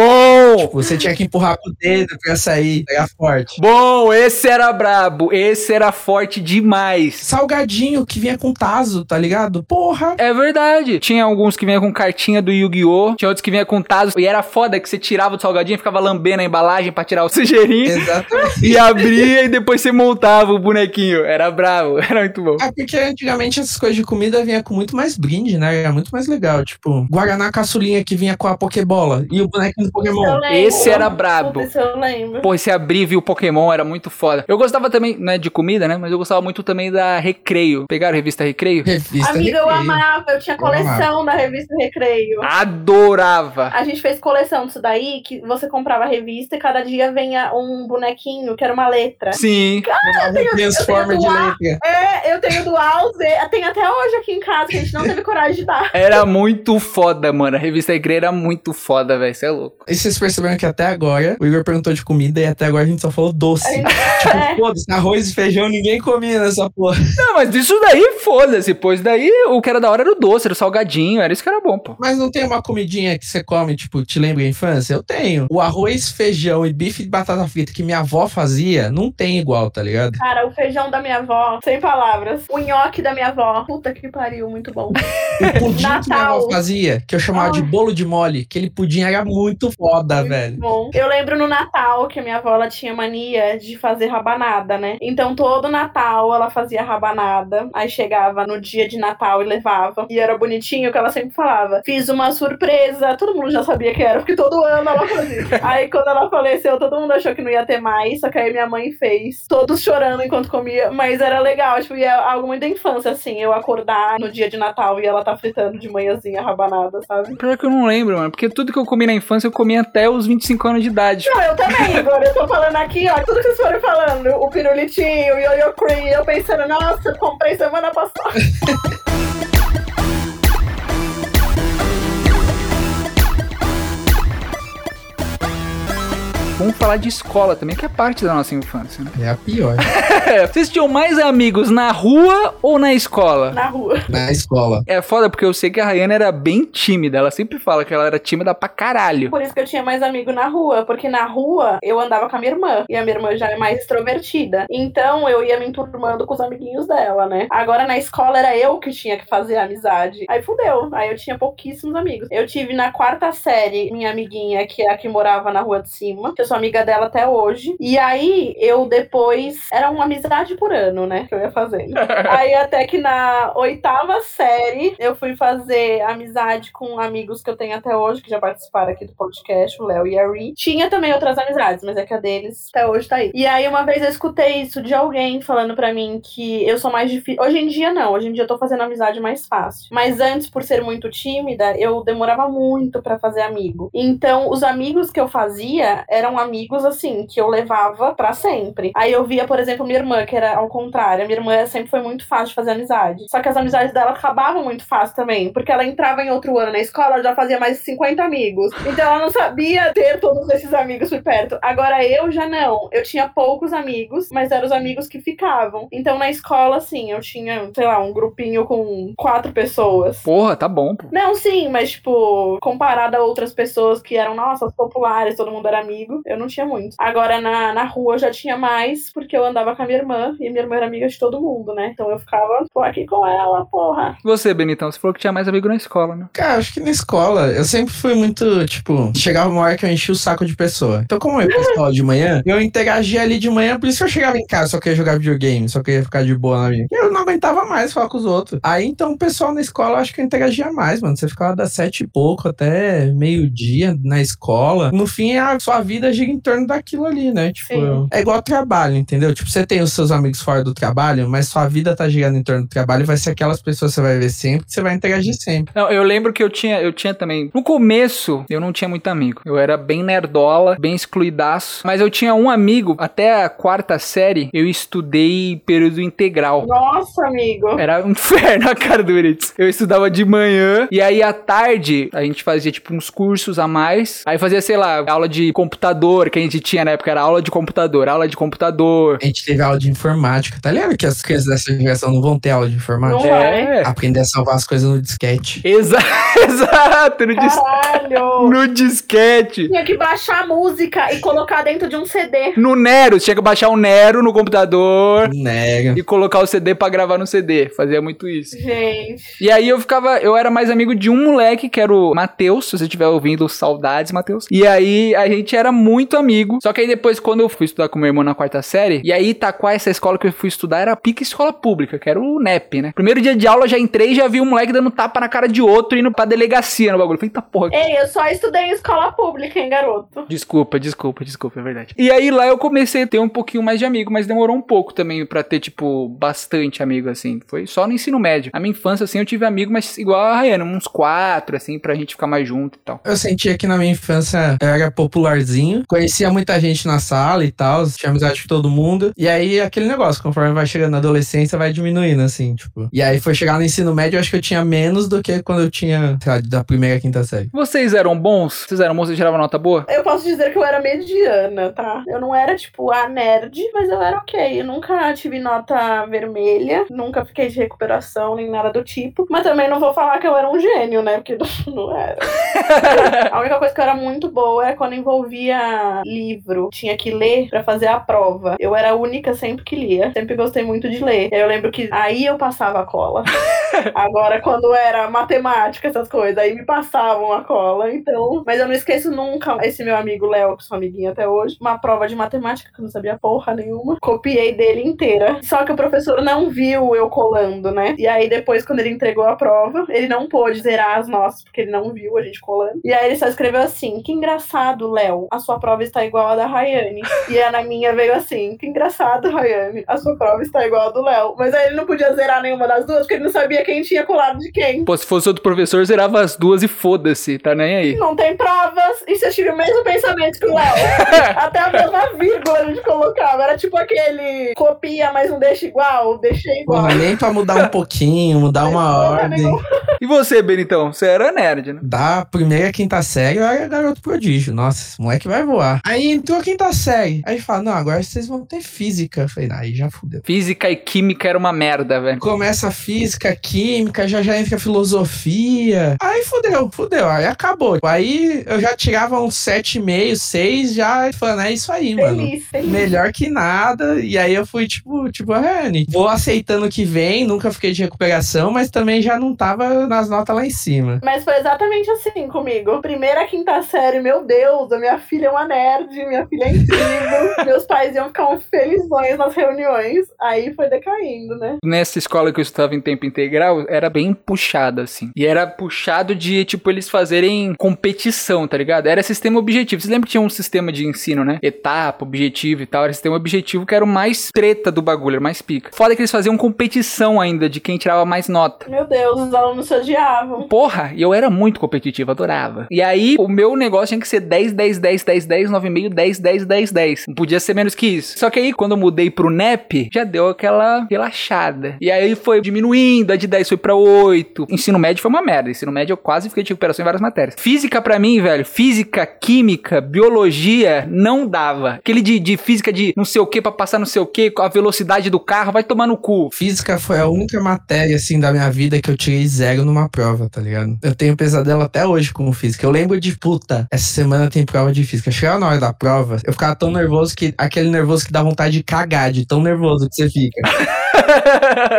Bom! Tipo, você tinha que empurrar com o dedo pra sair, pegar forte. Bom, esse era brabo. Esse era forte demais. Salgadinho que vinha com taso, tá ligado? Porra! É verdade. Tinha alguns que vinha com cartinha do Yu-Gi-Oh! Tinha outros que vinha com Tazo. E era foda que você tirava o salgadinho e ficava lambendo a embalagem pra tirar o [laughs] sujeirinho. Exatamente. e abria e depois você montava o bonequinho. Era bravo. [laughs] Era muito bom. É porque antigamente essas coisas de comida vinha com muito mais brinde, né? Era muito mais legal. Tipo, Guaraná caçulinha que vinha com a Pokébola e o bonequinho do Pokémon. Lembro. Esse era brabo. Esse eu lembro. Pô, esse abrir e viu o Pokémon era muito foda. Eu gostava também, né, de comida, né? Mas eu gostava muito também da Recreio. Pegaram a revista Recreio? Revista Amiga, eu Recreio. amava. Eu tinha Eu amava. coleção da revista Recreio. Adorava. A gente fez coleção disso daí, que você comprava a revista e cada dia venha um bonequinho, que era uma letra. Sim. Tenho- Transformer eu de tenho lá. letra. É, eu tenho do A ao Z. Tem até hoje aqui em casa, que a gente não teve coragem de dar. Era muito foda, mano. A revista Recreio era muito foda, velho. Você é louco. E vocês perceberam que até agora o Igor perguntou de comida e até agora a gente só falou doce. [laughs] Tipo, foda-se, arroz e feijão ninguém comia nessa porra. Não, mas isso daí, foda-se. Pois daí o que era da hora era o doce, era o salgadinho. Era isso que era bom, pô. Mas não tem uma comidinha que você come, tipo, te lembra a infância? Eu tenho. O arroz, feijão e bife de batata frita que minha avó fazia, não tem igual, tá ligado? Cara, o feijão da minha avó, sem palavras. O nhoque da minha avó. Puta que pariu, muito bom. O pudim que minha Natal. avó fazia, que eu chamava de Ai. bolo de mole, aquele pudim era muito foda, Velho. Bom. Eu lembro no Natal que a minha avó ela tinha mania de fazer rabanada, né? Então todo Natal ela fazia rabanada. Aí chegava no dia de Natal e levava. E era bonitinho que ela sempre falava: Fiz uma surpresa. Todo mundo já sabia que era, porque todo ano ela fazia. [laughs] aí quando ela faleceu, todo mundo achou que não ia ter mais. Só que aí minha mãe fez. Todos chorando enquanto comia. Mas era legal, tipo, e é algo muito da infância, assim. Eu acordar no dia de Natal e ela tá fritando de manhãzinha rabanada, sabe? Pior que eu não lembro, mano. Porque tudo que eu comi na infância eu comi até os 25 anos de idade. Não, eu também, agora eu tô falando aqui, ó, tudo que vocês foram falando, o pirulitinho, o yo-yo cream, eu pensando, nossa, comprei semana passada. vamos falar de escola também, que é parte da nossa infância, né? É a pior. [laughs] Vocês tinham mais amigos na rua ou na escola? Na rua. Na escola. É foda porque eu sei que a Rayana era bem tímida. Ela sempre fala que ela era tímida pra caralho. Por isso que eu tinha mais amigo na rua, porque na rua eu andava com a minha irmã, e a minha irmã já é mais extrovertida. Então eu ia me enturmando com os amiguinhos dela, né? Agora na escola era eu que tinha que fazer a amizade. Aí fudeu. Aí eu tinha pouquíssimos amigos. Eu tive na quarta série minha amiguinha, que é a que morava na rua de cima, que eu sou amiga dela até hoje. E aí eu depois. Era uma amizade por ano, né? Que eu ia fazendo. [laughs] aí até que na oitava série eu fui fazer amizade com amigos que eu tenho até hoje, que já participaram aqui do podcast, o Léo e a Ri. Tinha também outras amizades, mas é que a deles até hoje tá aí. E aí uma vez eu escutei isso de alguém falando pra mim que eu sou mais difícil. Hoje em dia não, hoje em dia eu tô fazendo amizade mais fácil. Mas antes, por ser muito tímida, eu demorava muito pra fazer amigo. Então, os amigos que eu fazia eram amigos assim, que eu levava pra sempre. Aí eu via, por exemplo, minha irmã, que era ao contrário. A minha irmã sempre foi muito fácil de fazer amizade. Só que as amizades dela acabavam muito fácil também, porque ela entrava em outro ano na escola, ela já fazia mais de 50 amigos. Então ela não sabia ter todos esses amigos por perto. Agora eu já não. Eu tinha poucos amigos, mas eram os amigos que ficavam. Então na escola, assim, eu tinha, sei lá, um grupinho com quatro pessoas. Porra, tá bom, pô. Não, sim, mas, tipo, comparado a outras pessoas que eram, nossa, as populares, todo mundo era amigo, eu não tinha muito. Agora, na, na rua, eu já tinha mais, porque eu andava com a minha irmã, e minha irmã era amiga de todo mundo, né? Então eu ficava, pô, aqui com ela, porra. Você, Benitão, você falou que tinha mais amigo na escola, né? Cara, acho que na escola eu sempre fui muito, tipo, chegava uma hora que eu enchi o saco de pessoa. Então, como eu ia pra escola de manhã, eu interagia ali de manhã, por isso que eu chegava em casa, só queria jogar videogame, só queria ficar de boa na minha. Eu não aguentava mais falar com os outros. Aí, então, o pessoal na escola, eu acho que eu interagia mais, mano. Você ficava das sete e pouco até meio-dia na escola. No fim, a sua vida gira em torno daquilo ali, né? Tipo, Sim. é igual trabalho, entendeu? Tipo, você tem os seus amigos fora do trabalho, mas sua vida tá girando em torno do trabalho, vai ser aquelas pessoas que você vai ver sempre, que você vai interagir sempre. Não, eu lembro que eu tinha, eu tinha também. No começo, eu não tinha muito amigo. Eu era bem nerdola, bem excluidaço. Mas eu tinha um amigo, até a quarta série, eu estudei período integral. Nossa, amigo. Era um [laughs] inferno a cara do Eritz. Eu estudava de manhã e aí à tarde a gente fazia tipo uns cursos a mais. Aí fazia, sei lá, aula de computador que a gente tinha na época, era aula de computador, aula de computador. A gente teve aula de informática, tá ligado que as crianças dessa geração não vão ter aula de informática? Não. É. Aprender a salvar as coisas no disquete. Exa [laughs] exato, no, dis Caralho. [laughs] no disquete. Tinha que baixar a música e colocar dentro de um CD. No Nero, tinha que baixar o Nero no computador Nega. e colocar o CD pra gravar no CD. Fazia muito isso. Gente. E aí eu ficava, eu era mais amigo de um moleque que era o Matheus, se você estiver ouvindo, saudades, Matheus. E aí a gente era muito amigo. Só que aí depois, quando eu fui estudar com meu irmão na quarta série, e aí Itaquá, essa escola que eu fui estudar, era pique escola pública, que era o NEP, né? Primeiro dia de aula, já entrei e já vi um moleque dando tapa na cara de outro, indo pra delegacia no bagulho. Falei, eita porra. Ei, eu só estudei em escola pública, hein, garoto? Desculpa, desculpa, desculpa, é verdade. E aí lá eu comecei a ter um pouquinho mais de amigo, mas demorou um pouco também pra ter, tipo, bastante amigo, assim. Foi só no ensino médio. A minha infância, assim, eu tive amigo, mas igual a Rayana, uns quatro, assim, pra gente ficar mais junto e tal. Eu sentia que na minha infância eu era popularzinho, conhecia muita gente na sala e tal, tinha amizade com todo mundo. E aí aquele negócio, conforme vai chegando na adolescência, vai diminuindo, assim, tipo. E aí foi chegar no ensino médio, eu acho que eu tinha menos do que quando eu tinha, sei lá, da primeira à quinta série. Vocês eram bons? Vocês eram bons? Vocês tiravam nota boa? Eu posso dizer que eu era mediana, tá? Eu não era, tipo, a nerd, mas eu era ok. Eu nunca tive nota vermelha, nunca fiquei de recuperação, nem nada do tipo. Mas também não vou falar que eu era um gênio, né? Porque [laughs] não, não era. [laughs] a única coisa que eu era muito boa é quando envolvia livro. Tinha que ler pra fazer a prova. Eu era a única sempre que lia. Sempre gostei muito de ler. Eu lembro que aí eu passava a cola. [laughs] Agora, quando era matemática, essas coisas, aí me passavam a cola. Então, mas eu não esqueço nunca esse meu amigo Léo, que sou amiguinha até hoje, uma prova de matemática que eu não sabia porra nenhuma. Copiei dele inteira. Só que o professor não viu eu colando, né? E aí depois, quando ele entregou a prova, ele não pôde zerar as nossas, porque ele não viu a gente colando. E aí ele só escreveu assim: Que engraçado, Léo. A sua prova está igual a da Rayane. E a na minha veio assim: Que engraçado. Rayane, a sua prova está igual a do Léo. Mas aí ele não podia zerar nenhuma das duas, porque ele não sabia quem tinha colado de quem. Pô, se fosse outro professor, zerava as duas e foda-se, tá nem aí. Não tem provas. E você tive o mesmo pensamento que o Léo. [laughs] Até a mesma vírgula a gente colocava. Era tipo aquele copia, mas não deixa igual, deixei igual. Porra, nem pra mudar um pouquinho, mudar uma ordem. E você, Benitão? Você era nerd, né? Da primeira quinta série, eu era garoto prodígio. Nossa, esse moleque vai voar. Aí entrou a quinta série. Aí fala, não, agora vocês vão ter física. Eu falei, "Ah, aí já fudeu. Física e química era uma merda, velho. Começa a física, química, já já entra a filosofia. Aí fudeu, fudeu. Aí acabou. Aí eu já tirava uns 7,5, 6, já falando, é isso aí, mano. Feliz, feliz. Melhor que nada. E aí eu fui, tipo, tipo, a Rani. Vou aceitando o que vem, nunca fiquei de recuperação, mas também já não tava nas notas lá em cima. Mas foi exatamente assim comigo. Primeira, quinta série, meu Deus, a minha filha é uma nerd, minha filha é incrível. [laughs] Meus pais iam ficar um felizões nas reuniões. Aí foi decaindo, né? Nessa escola que eu estava em tempo integral, era bem puxada, assim. E era puxado de, tipo, eles fazerem competição, tá ligado? Era sistema objetivo. Você lembra que tinha um sistema de ensino, né? Etapa, objetivo e tal. Era sistema objetivo que era o mais treta do bagulho, era mais pica. Foda que eles faziam competição ainda de quem tirava mais nota. Meu Deus, os alunos se odiavam. Porra, e eu era muito competitivo, adorava. E aí, o meu negócio tinha que ser 10, 10, 10, 10, 10, 9,5, 10, 10, 10, 10. Não podia ser menos que isso. Só que aí, quando eu mudei pro NEP, já deu aquela relaxada. E aí foi diminuindo, a de 10 foi pra 8. Ensino médio foi uma merda. Ensino médio eu quase fiquei de recuperação em várias matérias. Física pra mim, velho, física, química, biologia, não dava. Aquele de, de física de não sei o que pra passar não sei o que, a velocidade do carro, vai tomar no cu. Física foi a única matéria, assim, da minha vida que eu tirei zero numa prova, tá ligado? Eu tenho pesadelo até hoje com física. Eu lembro de, puta, essa semana tem prova de física. Chegava na hora da prova, eu ficava tão nervoso que, aquele nervoso que dá vontade de cagar, de tão nervoso que você fica. [laughs]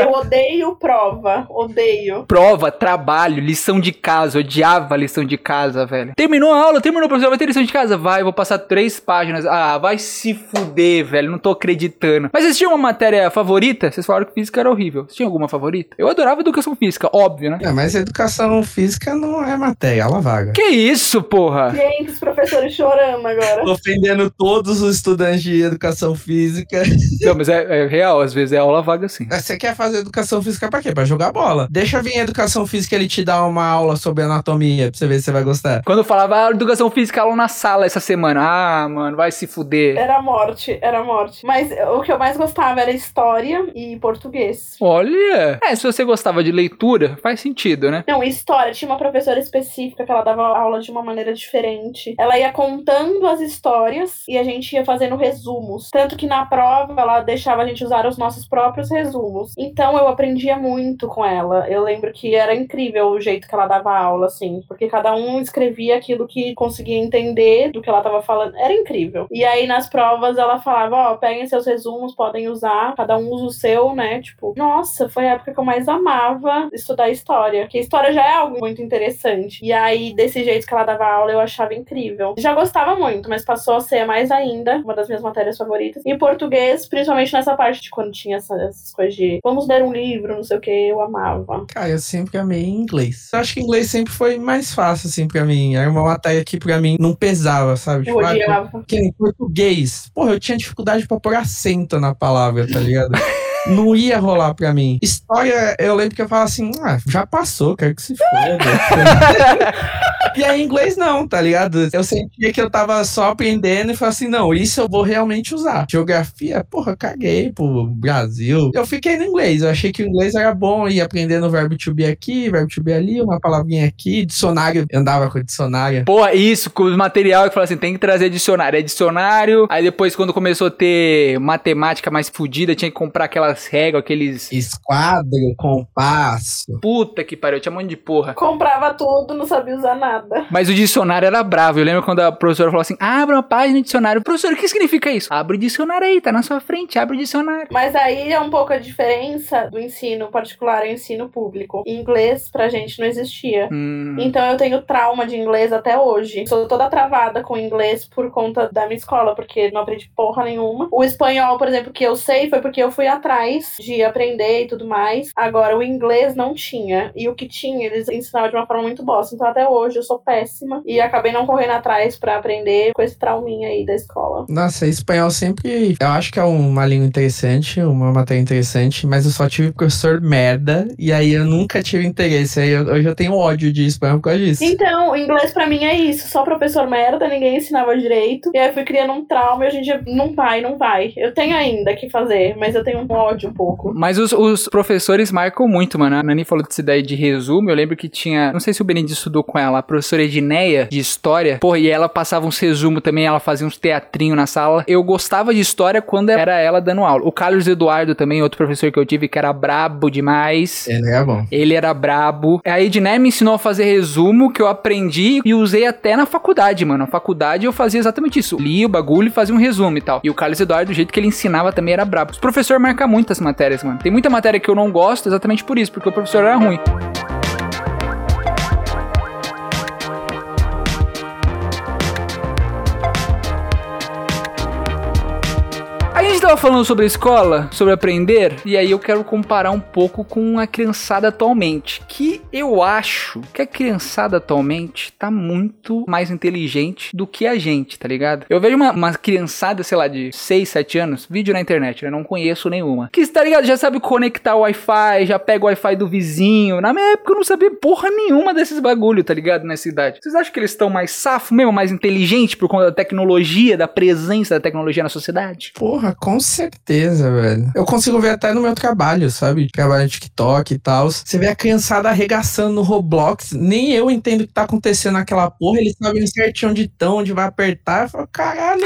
Eu odeio prova, odeio. Prova, trabalho, lição de casa. Eu odiava lição de casa, velho. Terminou a aula, terminou, professor. Vai ter lição de casa? Vai, vou passar três páginas. Ah, vai se fuder, velho. Não tô acreditando. Mas vocês tinham uma matéria favorita? Vocês falaram que física era horrível. Vocês tinham alguma favorita? Eu adorava educação física, óbvio, né? É, mas educação física não é matéria, ela vaga. Que isso, porra? Gente, os professores chorando agora. Ofendendo todos os estudantes de educação física. Não, mas é, é real, às vezes é aula vaga sim. Você quer fazer educação física pra quê? Pra jogar bola. Deixa vir a educação física ele te dar uma aula sobre anatomia pra você ver se você vai gostar. Quando eu falava ah, educação física aula na sala essa semana. Ah, mano, vai se fuder. Era morte, era morte. Mas o que eu mais gostava era história e português. Olha. É, se você gostava de leitura, faz sentido, né? Não, história. Tinha uma professora específica que ela dava aula de uma maneira diferente. Ela ia contando as histórias e a gente ia fazendo resumos. Tanto que na prova ela deixava a gente usar os nossos próprios resumos. Então eu aprendia muito com ela. Eu lembro que era incrível o jeito que ela dava aula, assim. Porque cada um escrevia aquilo que conseguia entender do que ela tava falando. Era incrível. E aí nas provas ela falava: Ó, peguem seus resumos, podem usar. Cada um usa o seu, né? Tipo, nossa, foi a época que eu mais amava estudar história. Porque história já é algo muito interessante. E aí, desse jeito que ela dava aula, eu achava incrível. Já gostava muito, mas passou a ser mais ainda uma das minhas matérias favoritas. E português, principalmente nessa parte de quando tinha essas, essas coisas de vamos ler um livro, não sei o que, eu amava. Cara, eu sempre amei inglês. Eu acho que inglês sempre foi mais fácil, assim, pra mim. Era uma matéria que pra mim não pesava, sabe? Eu ah, odiava. porque em português, porra, eu tinha dificuldade pra pôr acento na palavra, tá ligado? [laughs] Não ia rolar pra mim. História, eu lembro que eu falava assim, ah, já passou, quero que se foda. [laughs] e aí, inglês não, tá ligado? Eu sentia que eu tava só aprendendo e falava assim, não, isso eu vou realmente usar. Geografia, porra, caguei pro Brasil. Eu fiquei no inglês, eu achei que o inglês era bom, ia aprendendo o verbo to be aqui, verbo to be ali, uma palavrinha aqui, dicionário, eu andava com dicionário. Porra, isso, com o material que fala assim, tem que trazer dicionário. É dicionário. Aí depois, quando começou a ter matemática mais fodida, tinha que comprar aquelas réguas, aqueles. Esquadro, compasso. Puta que pariu, tinha um monte de porra. Comprava tudo, não sabia usar nada. Mas o dicionário era bravo. Eu lembro quando a professora falou assim: abre uma página de dicionário. Professor, o que significa isso? Abre o dicionário aí, tá na sua frente, abre o dicionário. Mas aí é um pouco a diferença do ensino particular e ensino público. Inglês pra gente não existia. Hum. Então eu tenho trauma de inglês até hoje. Sou toda travada com inglês por conta da minha escola, porque não aprendi porra nenhuma. O espanhol, por exemplo, que eu sei foi porque eu fui atrás de aprender e tudo mais. Agora, o inglês não tinha. E o que tinha, eles ensinavam de uma forma muito bosta. Então até hoje eu sou sou péssima. E acabei não correndo atrás pra aprender com esse trauminha aí da escola. Nossa, espanhol sempre. Eu acho que é uma língua interessante, uma matéria interessante, mas eu só tive professor merda. E aí eu nunca tive interesse. Aí eu, hoje eu tenho ódio de espanhol por causa disso. Então, inglês pra mim é isso. Só professor merda, ninguém ensinava direito. E aí eu fui criando um trauma e hoje em dia não vai, não vai. Eu tenho ainda que fazer, mas eu tenho um ódio um pouco. Mas os, os professores marcam muito, mano. A Nani falou dessa ideia de resumo. Eu lembro que tinha. Não sei se o Benedito estudou com ela, a professora Edneia, de história. Porra, e ela passava uns resumos também, ela fazia uns teatrinhos na sala. Eu gostava de história quando era ela dando aula. O Carlos Eduardo também, outro professor que eu tive, que era brabo demais. Ele é bom. Ele era brabo. A Edneia me ensinou a fazer resumo que eu aprendi e usei até na faculdade, mano. Na faculdade eu fazia exatamente isso. Lia o bagulho e fazia um resumo e tal. E o Carlos Eduardo, do jeito que ele ensinava também era brabo. Os professor marca muitas matérias, mano. Tem muita matéria que eu não gosto exatamente por isso, porque o professor era ruim. A gente tava falando sobre escola, sobre aprender, e aí eu quero comparar um pouco com a criançada atualmente. Que eu acho que a criançada atualmente tá muito mais inteligente do que a gente, tá ligado? Eu vejo uma, uma criançada, sei lá, de 6, 7 anos, vídeo na internet, eu não conheço nenhuma. Que, tá ligado? Já sabe conectar o Wi-Fi, já pega o Wi-Fi do vizinho. Na minha época eu não sabia porra nenhuma desses bagulho, tá ligado? Nessa idade. Vocês acham que eles estão mais safo mesmo, mais inteligente por conta da tecnologia, da presença da tecnologia na sociedade? Porra, com certeza, velho. Eu consigo ver até no meu trabalho, sabe? Trabalho no TikTok e tal. Você vê a criançada arregaçando no Roblox. Nem eu entendo o que tá acontecendo naquela porra. Eles sabem certinho onde estão, onde vai apertar. Eu falo, caralho.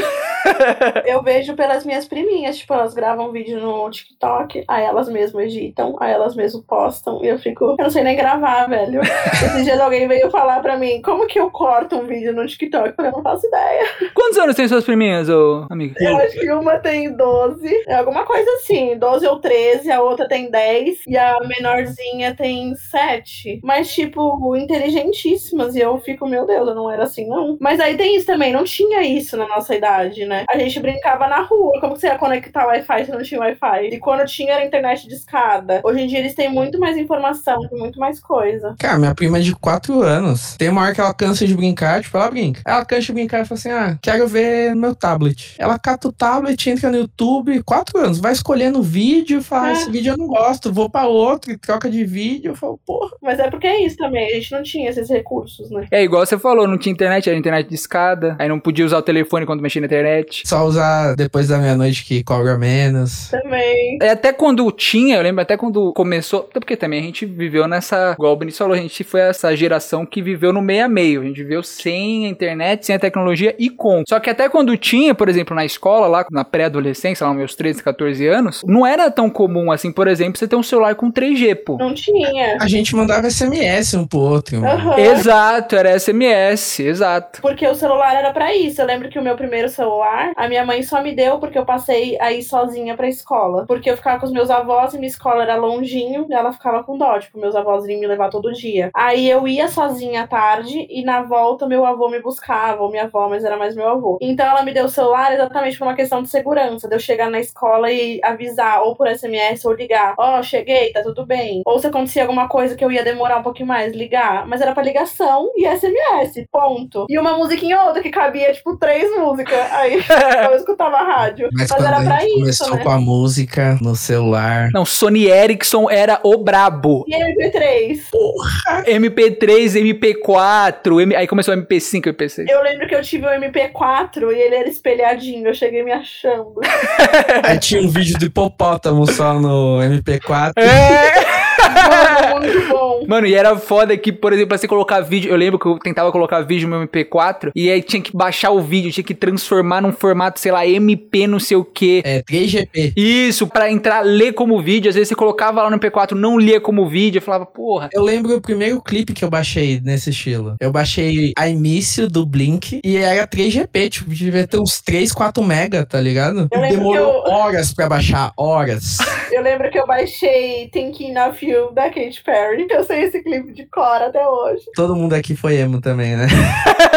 [laughs] Eu vejo pelas minhas priminhas, tipo, elas gravam vídeo no TikTok, aí elas mesmas editam, aí elas mesmas postam, e eu fico, eu não sei nem gravar, velho. Esses dias alguém veio falar pra mim, como que eu corto um vídeo no TikTok? Eu não faço ideia. Quantos anos tem suas priminhas, ô amiga? Eu acho que uma tem 12, é alguma coisa assim, 12 ou 13, a outra tem 10, e a menorzinha tem 7. Mas, tipo, inteligentíssimas, e eu fico, meu Deus, eu não era assim, não. Mas aí tem isso também, não tinha isso na nossa idade, né? A gente brincava na rua, como que você ia conectar Wi-Fi se não tinha Wi-Fi? E quando tinha era internet de escada. Hoje em dia eles têm muito mais informação, tem muito mais coisa. Cara, minha prima é de 4 anos. Tem uma hora que ela cansa de brincar, tipo, ela brinca. Ela cansa de brincar e fala assim: ah, quero ver meu tablet. Ela cata o tablet, entra no YouTube, 4 anos, vai escolhendo vídeo, fala: É. esse vídeo eu não gosto, vou pra outro, e troca de vídeo. Eu falo, porra. Mas é porque é isso também, a gente não tinha esses recursos, né? É igual você falou, não tinha internet, era internet de escada, aí não podia usar o telefone quando mexia na internet. Só usar depois da meia-noite que cobra menos. Também. É, até quando tinha, eu lembro até quando começou, até porque também a gente viveu nessa, igual o Benício falou, a gente foi essa geração que viveu no meio a meio, a gente viveu sem a internet, sem a tecnologia e com. Só que até quando tinha, por exemplo, na escola, lá na pré-adolescência, lá meus 13, 14 anos, não era tão comum assim, por exemplo, você ter um celular com 3G, pô. Não tinha. A gente mandava SMS um pro outro. Aham. Exato, era SMS, exato. Porque o celular era pra isso. Eu lembro que o meu primeiro celular, a minha mãe só me deu porque eu passei a ir sozinha pra escola. Porque eu ficava com os meus avós e minha escola era longinho e ela ficava com dó. Tipo, meus avós vinham me levar todo dia. Aí eu ia sozinha à tarde e na volta meu avô me buscava, ou minha avó, mas era mais meu avô. Então ela me deu o celular exatamente por uma questão de segurança, de eu chegar na escola e avisar, ou por SMS ou ligar: Ó, cheguei, tá tudo bem. Ou se acontecia alguma coisa que eu ia demorar um pouquinho mais, ligar. Mas era pra ligação e SMS, ponto. E uma musiquinha ou outra que cabia, tipo, três músicas. Aí eu escutava a rádio. Mas, Mas, era pra isso, começou né? com a música no celular. Não, Sony Ericsson era o brabo. E MP3. MP3, MP4, M... aí começou o MP5 e MP6. Eu lembro que eu tive o MP4 e ele era espelhadinho. Eu cheguei me achando. [laughs] Aí tinha um vídeo do hipopótamo só no MP4. É! Muito bom. Mano, e era foda que, por exemplo, pra você colocar vídeo, eu lembro que eu tentava colocar vídeo no meu MP4 e aí tinha que baixar o vídeo, tinha que transformar num formato, sei lá, MP não sei o que. É 3GP. Isso, pra entrar, ler como vídeo, às vezes você colocava lá no MP4, não lia como vídeo, eu falava, porra. Eu lembro o primeiro clipe que eu baixei nesse estilo. Eu baixei a início do Blink e era 3GP, tipo, devia ter uns 3, 4 mega, tá ligado? Demorou eu- horas pra baixar, horas. [laughs] Eu lembro que eu baixei Thinking of You da Katy Perry. Eu sei esse clipe de cor até hoje. Todo mundo aqui foi emo também, né?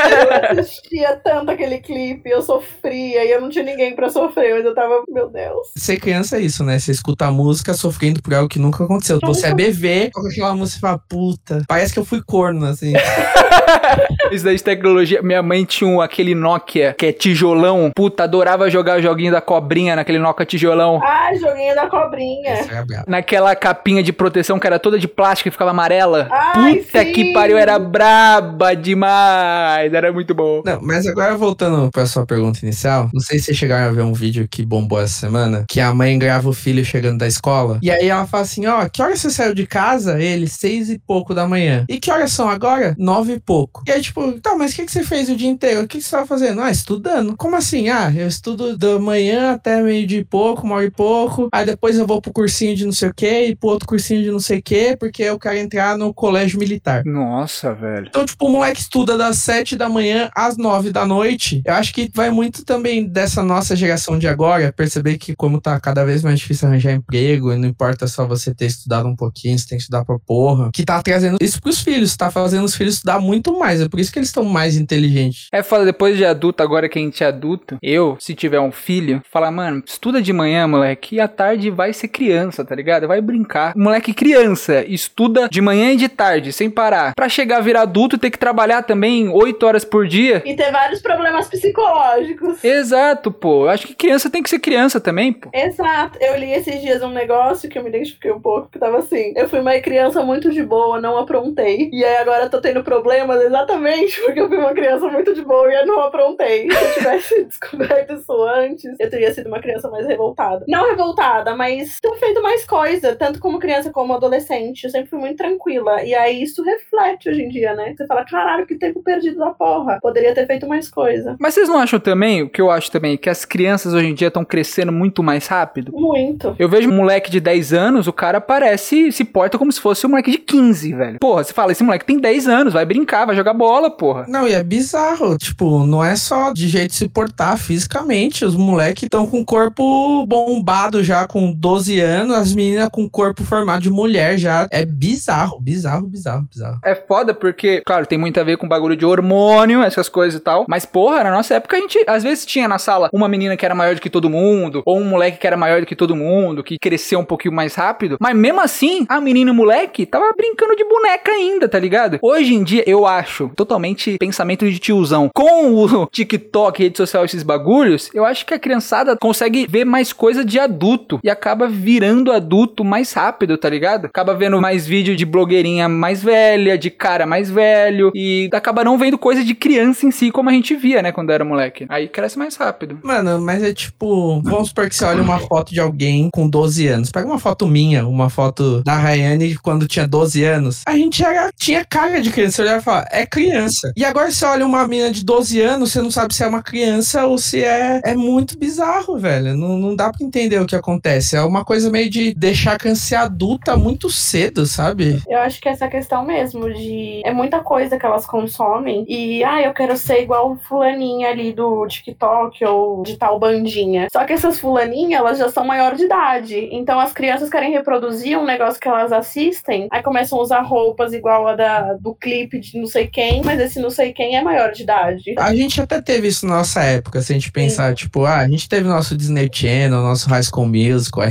Eu assistia tanto aquele clipe, eu sofria e eu não tinha ninguém pra sofrer, mas eu tava, meu Deus. Ser criança é isso, né? Você escuta a música sofrendo por algo que nunca aconteceu. Você é bebê, com aquela música e fala, puta, parece que eu fui corno, assim. [laughs] Isso daí de tecnologia. Minha mãe tinha um, aquele Nokia que é tijolão. Puta, adorava jogar o joguinho da cobrinha naquele Nokia tijolão. Ah, joguinho da cobrinha. É. Naquela capinha de proteção que era toda de plástico e ficava amarela. Ai, Puta sim. que pariu, era braba demais. Era muito bom. Não, mas agora voltando pra sua pergunta inicial, não sei se vocês chegaram a ver um vídeo que bombou essa semana, que a mãe grava o filho chegando da escola, e aí ela fala assim, ó, que hora você saiu de casa? Ele, seis e pouco da manhã. E que horas são agora? Nove e pouco. E aí, tipo, tá, mas o que, que você fez o dia inteiro? O que, que você tava fazendo? Ah, estudando. Como assim? Ah, eu estudo da manhã até meio dia e pouco, uma hora e pouco, aí depois eu vou pro cursinho de não sei o quê, e pro outro cursinho de não sei o quê, porque eu quero entrar no colégio militar. Nossa, velho. Então, tipo, o moleque estuda das 7 da manhã às 9 da noite. Eu acho que vai muito também dessa nossa geração de agora, perceber que como tá cada vez mais difícil arranjar emprego, e não importa só você ter estudado um pouquinho, você tem que estudar pra porra, que tá trazendo isso pros filhos, tá fazendo os filhos estudar muito mais. É por isso que eles estão mais inteligentes. É foda, depois de adulto, agora que a gente é adulto, eu, se tiver um filho, falar, mano, estuda de manhã, moleque, e à tarde vai ser criança, tá ligado? Vai brincar. Moleque criança, estuda de manhã e de tarde, sem parar. Pra chegar a virar adulto e ter que trabalhar também 8 horas por dia. E ter vários problemas psicológicos. Exato, pô. Eu acho que criança tem que ser criança também, pô. Exato. Eu li esses dias um negócio que eu me identifiquei um pouco, que tava assim. Eu fui uma criança muito de boa, não aprontei. E aí agora eu tô tendo problemas exatamente [laughs] porque eu fui uma criança muito de boa e eu não aprontei. Se eu tivesse [laughs] descoberto isso antes, eu teria sido uma criança mais revoltada. Não revoltada, mas ter feito mais coisa, tanto como criança como adolescente. Eu sempre fui muito tranquila. E aí isso reflete hoje em dia, né? Você fala, caralho, que tempo perdido da porra. Poderia ter feito mais coisa. Mas vocês não acham também, o que eu acho também, que as crianças hoje em dia estão crescendo muito mais rápido? Muito. Eu vejo um moleque de 10 anos, o cara parece, se porta como se fosse um moleque de 15, velho. Porra, você fala, esse moleque tem 10 anos, vai brincar, vai jogar bola, porra. Não, e é bizarro. Tipo, não é só de jeito de se portar fisicamente. Os moleques estão com o corpo bombado já com 12 anos, as meninas com corpo formado de mulher já. É bizarro, bizarro, bizarro, bizarro. É foda porque, claro, tem muito a ver com bagulho de hormônio, essas coisas e tal. Mas, porra, na nossa época a gente às vezes tinha na sala uma menina que era maior do que todo mundo, ou um moleque que era maior do que todo mundo, que cresceu um pouquinho mais rápido. Mas mesmo assim, a menina e o moleque tava brincando de boneca ainda, tá ligado? Hoje em dia, eu acho totalmente pensamento de tiozão. Com o [laughs] TikTok, rede social, esses bagulhos, eu acho que a criançada consegue ver mais coisa de adulto e acaba virando adulto mais rápido, tá ligado? Acaba vendo mais vídeo de blogueirinha mais velha, de cara mais velho e acaba não vendo coisa de criança em si como a gente via, né, quando era moleque. Aí cresce mais rápido. Mano, mas é tipo, vamos supor que você olha uma foto de alguém com 12 anos. Pega uma foto minha, uma foto da Rayane quando tinha 12 anos. A gente era, tinha cara de criança. Você olhava e falava, é criança. E agora você olha uma menina de 12 anos, você não sabe se é uma criança ou se é. É muito bizarro, velho. Não, não dá pra entender o que acontece. É uma coisa meio de deixar a criança ser adulta muito cedo, sabe? Eu acho que essa questão mesmo de. É muita coisa que elas consomem. E, ah, eu quero ser igual fulaninha ali do TikTok ou de tal bandinha. Só que essas fulaninhas, elas já são maior de idade. Então as crianças querem reproduzir um negócio que elas assistem. Aí começam a usar roupas igual a da, do clipe de não sei quem, mas esse não sei quem é maior de idade. A gente até teve isso na nossa época, se a gente pensar, tipo, ah, a gente teve nosso Disney Channel, nosso High School Musical,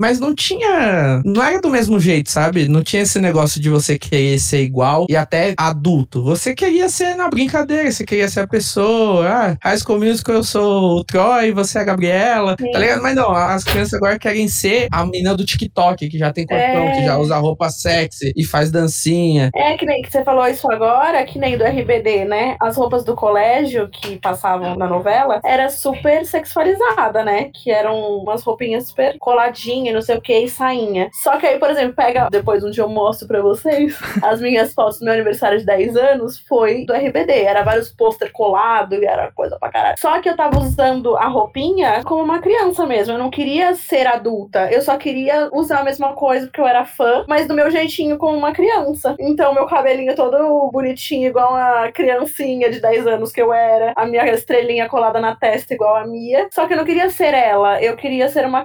Mas não tinha. Não era do mesmo jeito, sabe? Não tinha esse negócio de você querer ser igual e até adulto. Você queria ser na brincadeira, você queria ser a pessoa. Ah, High School Musical, eu sou o Troy, você é a Gabriela, Sim. tá ligado? Mas não, as crianças agora querem ser a menina do TikTok, que já tem corpão, É. que já usa roupa sexy e faz dancinha. É que nem que você falou isso agora, que nem do RBD, né? As roupas do colégio que passavam na novela era super sexualizada, né? Que eram umas roupinhas super coladinhas, não sei o que, e sainha. Só que aí, por exemplo, pega, depois um dia eu mostro pra vocês, [laughs] as minhas fotos do meu aniversário de 10 anos foi do RBD. Era vários pôster colado e era coisa pra caralho. Só que eu tava usando a roupinha como uma criança mesmo. Eu não queria ser adulta. Eu só queria usar a mesma coisa porque eu era fã, mas do meu jeitinho como uma criança. Então, meu cabelinho todo bonitinho, igual a criancinha de 10 anos que eu era. A minha estrelinha colada na testa, igual a Mia. Só que eu não queria ser ela. Eu queria ser uma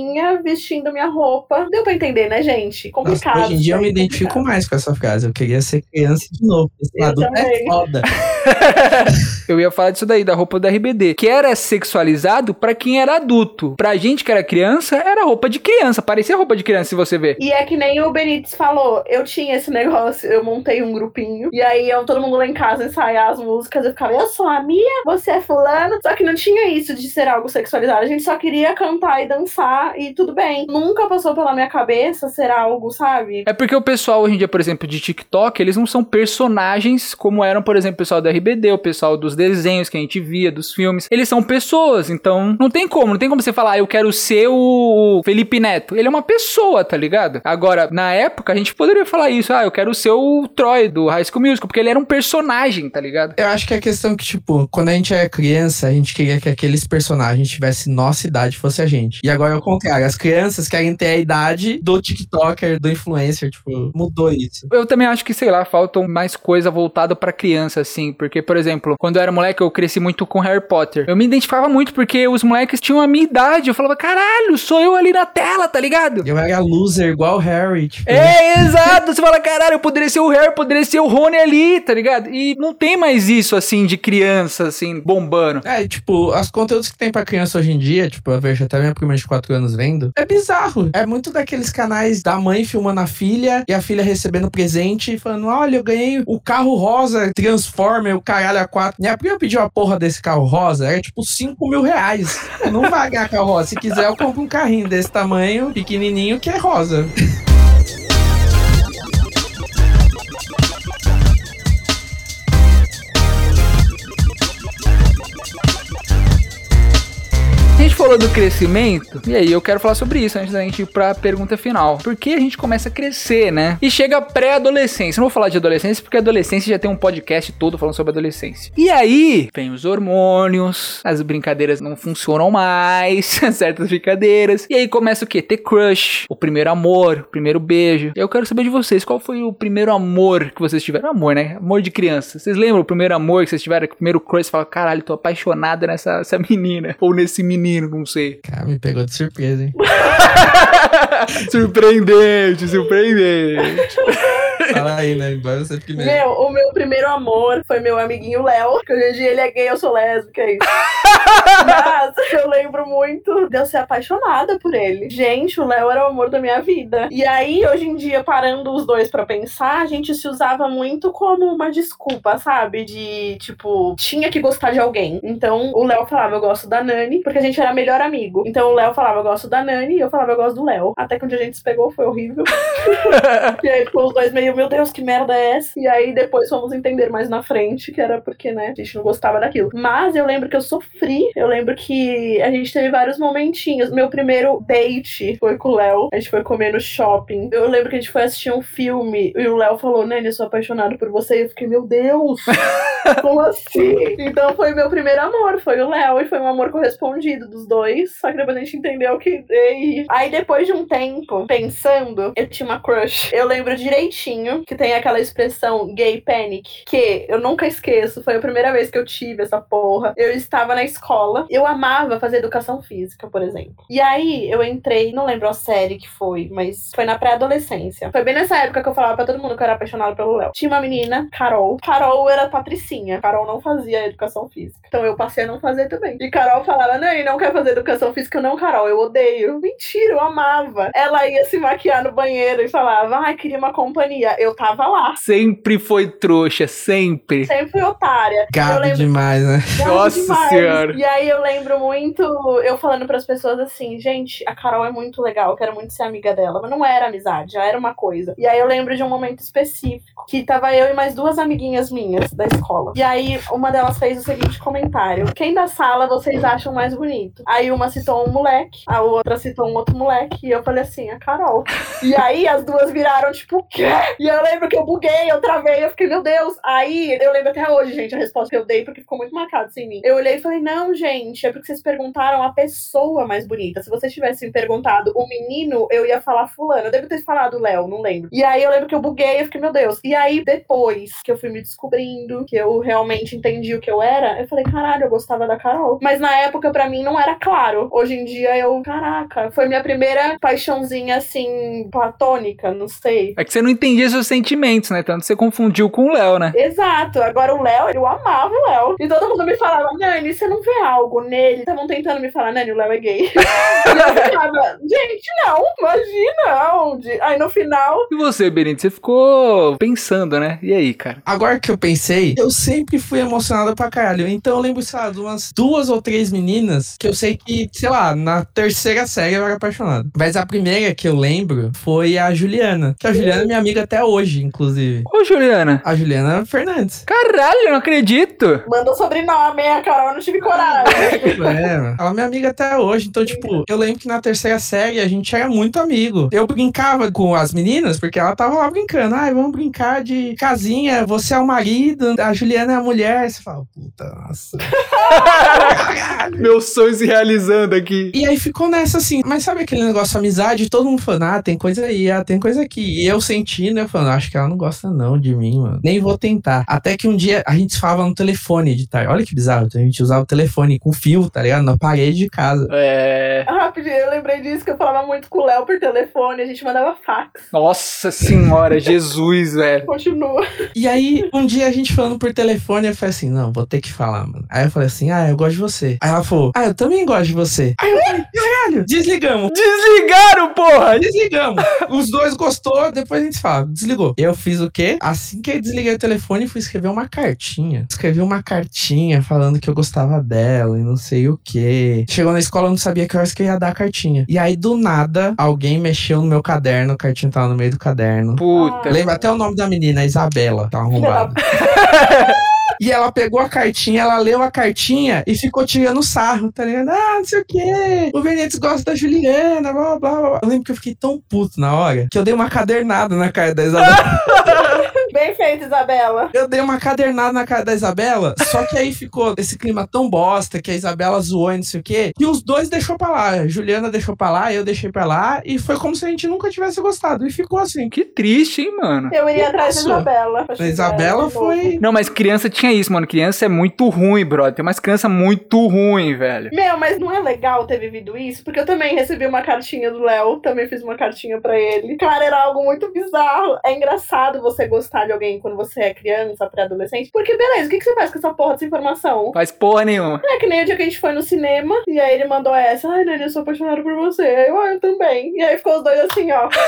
gatinha vestindo minha roupa. Deu pra entender, né, gente? Complicado. Nossa, hoje em dia eu me complicado. identifico mais com essa frase. Eu queria ser criança de novo. Esse Eu adulto é também. foda. [laughs] Eu ia falar disso daí, da roupa do RBD, que era sexualizado pra quem era adulto. Pra gente que era criança, era roupa de criança, parecia roupa de criança se você ver. E é que nem o Benítez falou, eu tinha esse negócio, eu montei um grupinho, e aí eu, todo mundo lá em casa ensaiar as músicas, eu ficava, eu sou a Mia, você é fulano, só que não tinha isso de ser algo sexualizado, a gente só queria cantar e dançar, e tudo bem. Nunca passou pela minha cabeça ser algo, sabe? É porque o pessoal hoje em dia, por exemplo, de TikTok, eles não são personagens como eram, por exemplo, o pessoal do RBD, o pessoal dos desenhos que a gente via, dos filmes. Eles são pessoas, então não tem como, não tem como você falar, ah, eu quero ser o Felipe Neto. Ele é uma pessoa, tá ligado? Agora, na época, a gente poderia falar isso, ah, eu quero ser o Troy do High School Musical, porque ele era um personagem, tá ligado? Eu acho que a questão que, tipo, quando a gente era criança, a gente queria que aqueles personagens tivessem nossa idade, fosse a gente. E agora é contrário. As crianças querem ter a idade do TikToker, do influencer, tipo, mudou isso. Eu também acho que, sei lá, faltam mais coisa voltada pra criança, assim. Porque, por exemplo, quando eu era moleque, eu cresci muito com Harry Potter. Eu me identificava muito porque os moleques tinham a minha idade. Eu falava, caralho, sou eu ali na tela, tá ligado? Eu era loser, igual o Harry, tipo. É, [laughs] exato. Você fala, caralho, eu poderia ser o Harry, poderia ser o Rony ali, tá ligado? E não tem mais isso, assim, de criança, assim, bombando. É, tipo, os conteúdos que tem pra criança hoje em dia, tipo, eu vejo até minha prima de 4 anos vendo, é bizarro. É muito daqueles canais da mãe filmando a filha e a filha recebendo presente e falando: olha, eu ganhei o carro rosa, Transformer, o caralho a 4. Minha prima pediu a porra desse carro rosa, era tipo 5 mil reais. Não vai ganhar carro rosa. Se quiser, eu compro um carrinho desse tamanho, pequenininho, que é rosa. Falou do crescimento, e aí eu quero falar sobre isso antes da gente ir pra pergunta final. Por que a gente começa a crescer, né? E chega pré-adolescência. Não vou falar de adolescência, porque adolescência já tem um podcast todo falando sobre adolescência. E aí, vem os hormônios, as brincadeiras não funcionam mais, [laughs] certas brincadeiras. E aí começa o quê? Ter crush, o primeiro amor, o primeiro beijo. Eu quero saber de vocês, qual foi o primeiro amor que vocês tiveram? Amor, né? Amor de criança. Vocês lembram o primeiro amor que vocês tiveram? O primeiro crush, você fala, caralho, tô apaixonada nessa essa menina. Ou nesse menino, não sei. Cara, me pegou de surpresa, hein? [laughs] [laughs] surpreendente, surpreendente. [laughs] Fala aí, né? Embora você fique. Meu, o meu primeiro amor foi meu amiguinho Léo, que hoje em dia ele é gay, eu sou lésbica, é isso. [laughs] Mas eu lembro muito de eu ser apaixonada por ele. Gente, o Léo era o amor da minha vida. E aí, hoje em dia, parando os dois pra pensar, a gente se usava muito como uma desculpa, sabe? De, tipo, tinha que gostar de alguém. Então, o Léo falava, eu gosto da Nani, porque a gente era melhor amigo. Então, o Léo falava, eu gosto da Nani, e eu falava, eu gosto do Léo. Até que um dia a gente se pegou, foi horrível. [laughs] e aí ficou os dois meio, meu Deus, que merda é essa? E aí depois fomos entender mais na frente, que era porque, né, a gente não gostava daquilo. Mas eu lembro que eu sofri. Eu lembro que a gente teve vários momentinhos. Meu primeiro date foi com o Léo. A gente foi comer no shopping. Eu lembro que a gente foi assistir um filme e o Léo falou, Nani, eu sou apaixonado por você. E eu fiquei, meu Deus, [laughs] como assim? Então foi meu primeiro amor, foi o Léo. E foi um amor correspondido dos dois. Só que depois a gente entendeu que. Aí depois de um tempo, pensando, eu tinha uma crush. Eu lembro direitinho que tem aquela expressão gay panic, que eu nunca esqueço. Foi a primeira vez que eu tive essa porra. Eu estava na escola. Eu amava fazer educação física, por exemplo. E aí eu entrei, não lembro a série que foi, mas foi na pré-adolescência. Foi bem nessa época que eu falava pra todo mundo que eu era apaixonada pelo Léo. Tinha uma menina, Carol. Carol era patricinha. Carol não fazia educação física. Então eu passei a não fazer também. E Carol falava, não, e não quer fazer educação física, não, Carol, eu odeio. Mentira, eu amava. Ela ia se maquiar no banheiro e falava, ai, queria uma companhia. Eu tava lá. Sempre foi trouxa, sempre. Sempre fui otária. Gado lembro demais, né? Gado Nossa demais. Senhora. E aí eu lembro muito eu falando pras pessoas assim, gente, a Carol é muito legal, eu quero muito ser amiga dela. Mas não era amizade, já era uma coisa. E aí eu lembro de um momento específico que tava eu e mais duas amiguinhas minhas da escola. E aí uma delas fez o seguinte comentário: Quem da sala vocês acham mais bonito? Aí uma citou um moleque, a outra citou um outro moleque. E eu falei assim, a Carol. E aí as duas viraram, tipo, o quê? E eu lembro que eu buguei, eu travei, eu fiquei, meu Deus. Aí eu lembro até hoje, gente, a resposta que eu dei, porque ficou muito marcado assim em mim. Eu olhei e falei, não, gente, é porque vocês perguntaram a pessoa mais bonita. Se vocês tivessem perguntado o menino, eu ia falar fulano. Eu devo ter falado Léo, não lembro. E aí eu lembro que eu buguei, eu fiquei, meu Deus. E aí, depois que eu fui me descobrindo, que eu realmente entendi o que eu era, eu falei, caralho, eu gostava da Carol. Mas na época, pra mim, não era claro. Hoje em dia, eu, caraca, foi minha primeira paixãozinha, assim, platônica, não sei. É que você não entendia seus sentimentos, né? Tanto você confundiu com o Léo, né? Exato. Agora o Léo, eu amava o Léo. E todo mundo me falava, Nani, você não vê algo nele? Estavam tentando me falar, Nani, o Léo é gay. [laughs] e eu ficava, gente, não, imagina onde. Aí no final. E você, Benito, você ficou pensando, né? E aí, cara? Agora que eu pensei, eu sempre fui emocionado pra caralho. Então eu lembro, sei lá, de umas duas ou três meninas que eu sei que, sei lá, na terceira série eu era apaixonado. Mas a primeira que eu lembro foi a Juliana. Que a Juliana é minha amiga até hoje, inclusive. Ô, Juliana. A Juliana Fernandes. Caralho, eu não acredito. Mandou sobrenome, a Carol, eu não tive coragem. [laughs] É, mano. ela é minha amiga até hoje. Então, tipo, eu lembro que na terceira série a gente era muito amigo. Eu brincava com as meninas, porque ela tava lá brincando. Ai, vamos brincar de casinha, você é o marido, a Juliana é a mulher. Você fala, puta, nossa. [laughs] Meus sonhos se realizando aqui. E aí ficou nessa assim, mas sabe aquele negócio amizade? Todo mundo falando, ah, tem coisa aí, ah, tem coisa aqui. E eu sentindo, eu falando, acho que ela não gosta não de mim, mano. Nem vou tentar. Até que um dia a gente falava no telefone de tarde. Olha que bizarro, a gente usava o telefone com fio, tá ligado? Na parede de casa. É. Rapidinho, eu lembrei disso que eu falava muito com o Léo por telefone, a gente mandava fax. Nossa senhora, Jesus, velho. Continua. E aí, um dia a gente falando por telefone, eu falei assim, não, vou ter que falar, mano. Aí eu falei assim, ah, eu gosto de você. Aí ela falou, ah, eu também gosto de você. Aí eu falei, caralho, desligamos. Desligaram, porra! Desligamos. Os dois gostou, depois a gente fala. Desligou. Eu fiz o quê? Assim que eu desliguei o telefone, fui escrever uma cartinha. Escrevi uma cartinha falando que eu gostava dela e não sei o quê. Chegou na escola, eu não sabia que horas que eu ia dar a cartinha. E aí, do nada, alguém mexeu no meu caderno, a cartinha tava no meio do caderno. Puta. Lembra até o nome da menina, Isabela. Tá arrombada. [laughs] E ela pegou a cartinha, ela leu a cartinha e ficou tirando sarro, tá ligado? Ah, não sei o quê. O Benítez gosta da Juliana, blá, blá, blá. Eu lembro que eu fiquei tão puto na hora que eu dei uma cadernada na cara da Isabela. [laughs] Bem feito, Isabela. Eu dei uma cadernada na cara da Isabela, só que aí ficou esse clima tão bosta que a Isabela zoou e não sei o quê. E os dois deixou pra lá. A Juliana deixou pra lá, eu deixei pra lá. E foi como se a gente nunca tivesse gostado. E ficou assim. Que triste, hein, mano? Eu iria atrás da. Isabela. pra A Isabela foi. Não, mas criança tinha isso, mano. Criança é muito ruim, brother. Tem umas crianças muito ruim, velho. Meu, mas não é legal ter vivido isso? Porque eu também recebi uma cartinha do Léo, também fiz uma cartinha pra ele. Cara, era algo muito bizarro. É engraçado você gostar de alguém quando você é criança, pré-adolescente. Porque, beleza, o que, que você faz com essa porra dessa informação? Faz porra nenhuma. É que nem o dia que a gente foi no cinema, e aí ele mandou essa, ai, Nani, eu sou apaixonado por você. Aí eu, ah, eu também. E aí ficou os dois assim, ó. [laughs]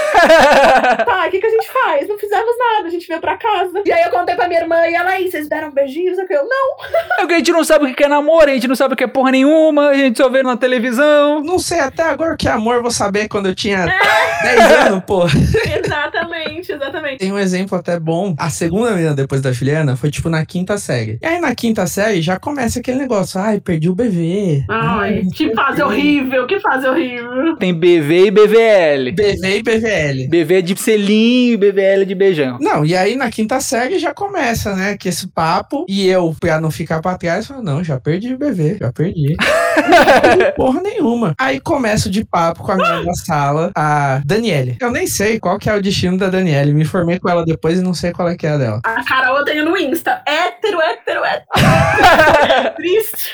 Tá, o que, que a gente faz? Não fizemos nada, a gente veio pra casa. E aí eu contei pra minha irmã, e ela aí, vocês deram beijinhos? Eu, não. É porque a gente não sabe o que é namoro, a gente não sabe o que é porra nenhuma, a gente só vê na televisão. Não sei até agora o que é amor, vou saber quando eu tinha [laughs] 10 anos, pô. Exatamente, exatamente. Tem um exemplo até bom. A segunda menina depois da Juliana foi tipo na quinta série. E aí na quinta série já começa aquele negócio. Ai, perdi o BV. Ai, que fase horrível, que fase horrível. Tem BV e BVL. BV e BVL. BV é de selinho e BVL é de beijão. Não, e aí na quinta série já começa, né? Que esse papo. E eu, pra não ficar pra trás, falo, não, já perdi o BV, já perdi. [laughs] [laughs] Porra nenhuma. Aí começo de papo com a menina da sala, a Daniele. Eu nem sei qual que é o destino da Daniele. Me informei com ela depois e não sei qual é que é a dela. A Carol eu tenho no Insta. Hétero, hétero, hétero. [laughs] Triste.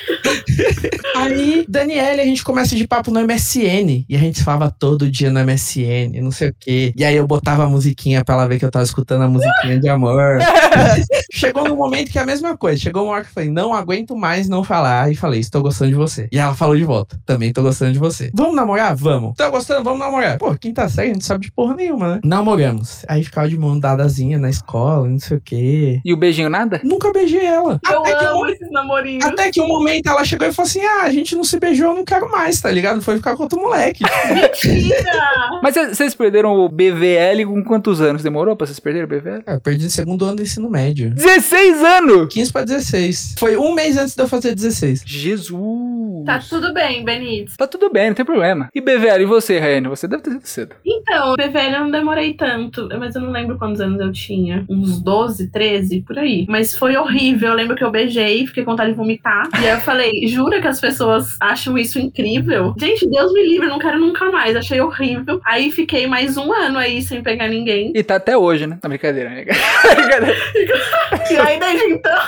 Aí, Daniele, a gente começa de papo no MSN. E a gente falava todo dia no MSN, não sei o quê. E aí eu botava a musiquinha pra ela ver que eu tava escutando a musiquinha de amor. [laughs] Chegou num momento que é a mesma coisa. Chegou uma hora que eu falei, não aguento mais não falar. E falei, estou gostando de você. E ela falou de volta, também tô gostando de você. Vamos namorar? Vamos. Tá gostando? Vamos namorar. Pô, quinta série, a gente sabe de porra nenhuma, né? Namoramos. Aí ficava de mão dadazinha na escola, não sei o quê. E o beijinho nada? Nunca beijei ela. Eu Até que um amo esses namorinhos. até que um momento ela chegou e falou assim: Ah, a gente não se beijou, eu não quero mais, tá ligado? Foi ficar com outro moleque. [laughs] Mentira! Mas cê- vocês perderam o BVL com quantos anos? Demorou pra vocês perderem o BVL? Cara, eu perdi o segundo ano do ensino médio. 16 anos! 15 pra 16. Foi um mês antes de eu fazer 16. Jesus! Deus. Tá tudo bem, Benítez. Tá tudo bem, não tem problema. E BVL, e você, Raiane? Você deve ter sido cedo. Então, PVL eu não demorei tanto, mas eu não lembro quantos anos eu tinha. Uns 12, 13, por aí. Mas foi horrível. Eu lembro que eu beijei, fiquei com vontade de vomitar. E aí eu falei, jura que as pessoas acham isso incrível? Gente, Deus me livre, não quero nunca mais. Achei horrível. Aí fiquei mais um ano aí sem pegar ninguém. E tá até hoje, né? Tá brincadeira, né? [laughs] E aí desde então.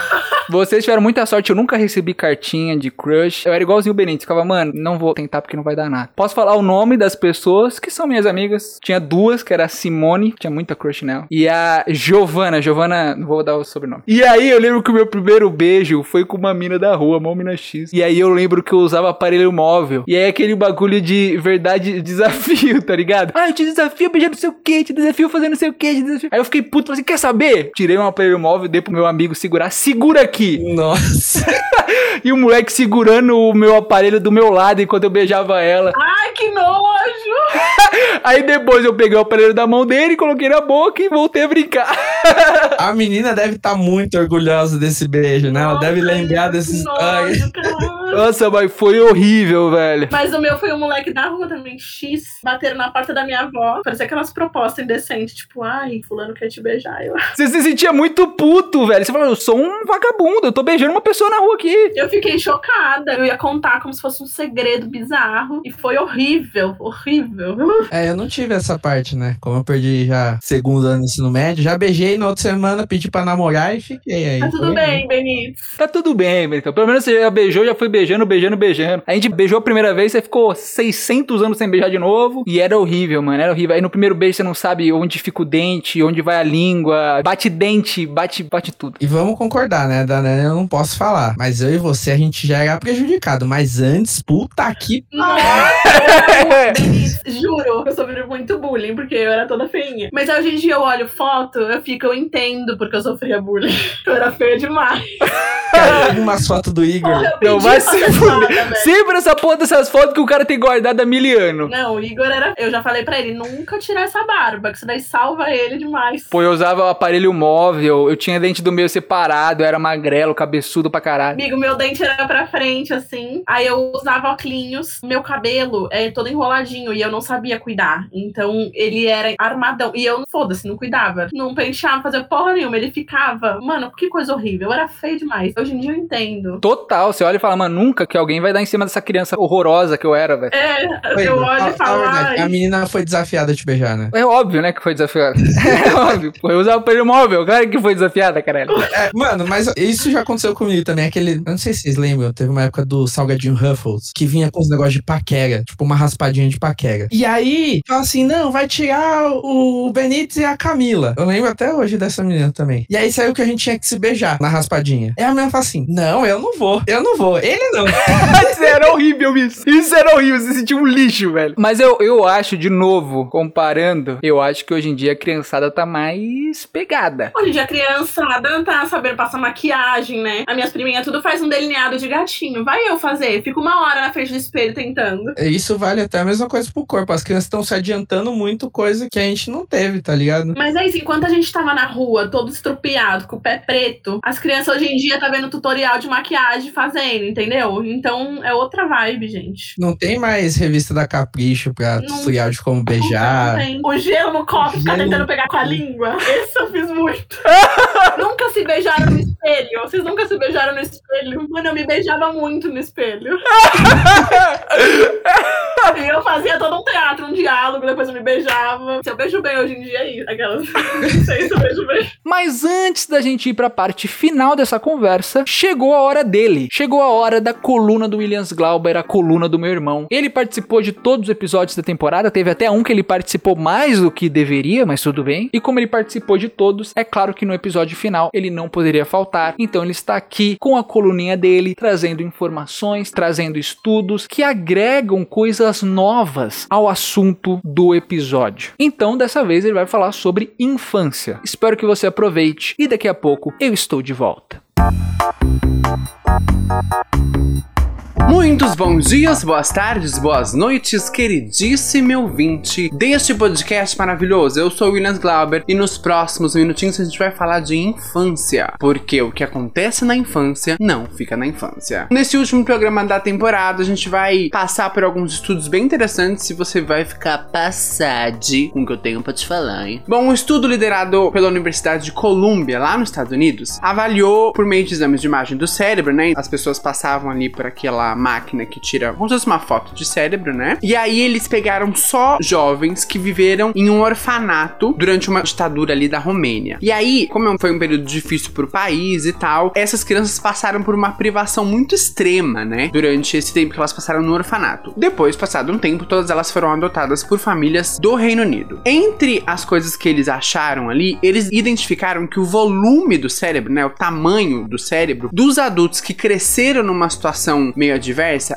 Vocês tiveram muita sorte, eu nunca recebi cartinha de crush. Eu era igualzinho o Benítez, ficava, mano, não vou tentar porque não vai dar nada. Posso falar o nome das pessoas que são minhas amigas. Tinha duas, que era a Simone, tinha muita crush nela. E a Giovana, Giovana, não vou dar o sobrenome. E aí eu lembro que o meu primeiro beijo foi com uma mina da rua, uma mina X. E aí eu lembro que eu usava aparelho móvel. E aí aquele bagulho de verdade desafio, tá ligado? Ah, eu te desafio a beijar não sei o que, te desafio fazer não sei o que, te desafio. Aí eu fiquei puto, falei assim, quer saber? Tirei um aparelho móvel, dei pro meu amigo segurar, segura aqui. Nossa. [laughs] E o moleque segurando o meu aparelho do meu lado enquanto eu beijava ela. Ai, que nojo! Aí depois eu peguei o aparelho da mão dele, coloquei na boca e voltei a brincar. A menina deve estar muito orgulhosa desse beijo, né? Ela deve lembrar desses. Nojo. Nossa, mas foi horrível, velho. Mas o meu foi um moleque da rua também, X, bateram na porta da minha avó. Parecia aquelas propostas indecentes, tipo, ai, fulano quer te beijar. Eu, Você se sentia muito puto, velho. Você falou, eu sou um vagabundo, eu tô beijando uma pessoa na rua aqui. eu fiquei chocada. Eu ia contar como se fosse um segredo bizarro. E foi horrível, horrível. É, eu não tive essa parte, né? Como eu perdi já segundo ano do ensino médio, já beijei na outra semana, pedi pra namorar e fiquei aí. Tá tudo Foi bem, Benítez. Tá tudo bem, então. Pelo menos você já beijou, já foi beijando, beijando, beijando. A gente beijou a primeira vez, você ficou 600 anos sem beijar de novo. E era horrível, mano, era horrível. Aí no primeiro beijo você não sabe onde fica o dente, onde vai a língua. Bate dente, bate, bate tudo. E vamos concordar, né? Da Nana eu não posso falar. Mas eu e você, a gente já era prejudicado. Mas antes, puta que. Nossa, juro, eu sofri muito bullying, porque eu era toda feinha. Mas hoje em dia eu olho foto, eu fico, eu entendo porque eu sofria bullying. [laughs] Eu era feia demais. Cara, tem umas fotos do Igor. Porra, eu Não vai se fuder. Sempre essa porra dessas fotos que o cara tem guardado há mil anos. Não, o Igor era. Eu já falei pra ele, nunca tirar essa barba, que isso daí salva ele demais. Pô, eu usava o aparelho móvel, eu tinha dente do meio separado, eu era magrelo, cabeçudo pra caralho. Amigo, meu dente era pra frente, assim. Aí eu usava óculos. Meu cabelo é todo enroladinho e eu não sabia cuidar. Então ele era armadão. E eu, foda-se, não cuidava. Não penteava, fazia porra nenhuma. Ele ficava. Mano, que coisa horrível. Eu era feio demais. Hoje em dia eu entendo. Total, você olha e fala, mano, nunca que alguém vai dar em cima dessa criança horrorosa que eu era, velho. É, Oi, eu olho e fala falo. a verdade, "Ai, A menina foi desafiada a te beijar, né? É óbvio, né, que foi desafiada. [laughs] É óbvio. Pô, eu usava o móvel, claro que foi desafiada, caralho. É, mano, mas isso já aconteceu comigo também. Aquele. Eu não sei se vocês lembram, teve uma época do salgadinho Ruffles que vinha com os negócios de paquera, tipo uma raspadinha de paquera. E aí, fala assim: não, vai tirar o Benítez e a Camila. Eu lembro até hoje dessa menina também. E aí saiu que a gente tinha que se beijar na raspadinha. E a menina fala assim: não, eu não vou, eu não vou, ele não. [laughs] Isso era horrível, isso. Isso era horrível, você sentia um lixo, velho. Mas eu, eu acho, de novo, comparando, eu acho que hoje em dia a criançada tá mais pegada. Hoje em dia a criançada tá sabendo passar maquiagem, né? As minhas priminhas tudo faz um delineado de gatinho. Vai eu fazer. Fico uma hora na frente do espelho tentando. Isso vale até a mesma coisa pro corpo. As crianças estão se adiantando muito, coisa que a gente não teve, tá ligado? Mas é isso, enquanto a gente tava na rua, todo estrupiado, com o pé preto, as crianças hoje em dia tá vendo tutorial de maquiagem fazendo, entendeu? Então é outra vibe, gente. Não tem mais revista da Capricho pra Não. tutorial de como Não beijar. tem. O gelo no copo, ficar Gelo. tentando pegar com a língua. Esse eu fiz muito. [laughs] nunca se beijaram no espelho. Vocês nunca se beijaram no espelho? Mano, eu me beijava muito no espelho. [laughs] e eu fazia todo um teatro, um diálogo, depois eu me beijava. Se eu beijo bem hoje em dia, é isso. Aquelas. [laughs] Não sei se eu beijo bem. Mas antes da gente ir pra parte final dessa conversa, chegou a hora dele. Chegou a hora da coluna do Williams Glauber, a coluna do meu irmão. Ele participou de todos os episódios da temporada, teve até um que ele participou mais do que deveria, mas tudo bem. E como ele participou de todos, é claro que no episódio final ele não poderia faltar. Então ele está aqui com a coluninha dele, trazendo informações, trazendo estudos que agregam coisas novas ao assunto do episódio. Então dessa vez ele vai falar sobre infância. Espero que você aproveite e daqui a pouco eu estou de volta. Muitos bons dias, boas tardes, boas noites, queridíssimo ouvinte deste podcast maravilhoso. Eu sou o Williams Glauber e nos próximos minutinhos a gente vai falar de infância, porque o que acontece na infância não fica na infância. Nesse último programa da temporada, a gente vai passar por alguns estudos bem interessantes e você vai ficar passado com o que eu tenho pra te falar, hein? Bom, um estudo liderado pela Universidade de Columbia, lá nos Estados Unidos, avaliou por meio de exames de imagem do cérebro, né? As pessoas passavam ali por aquela máquina que tira como se fosse uma foto de cérebro, né? E aí eles pegaram só jovens que viveram em um orfanato durante uma ditadura ali da Romênia. E aí, como foi um período difícil pro país e tal, essas crianças passaram por uma privação muito extrema, né? Durante esse tempo que elas passaram no orfanato. Depois, passado um tempo, todas elas foram adotadas por famílias do Reino Unido. Entre as coisas que eles acharam ali, eles identificaram que o volume do cérebro, né, o tamanho do cérebro dos adultos que cresceram numa situação meio adversa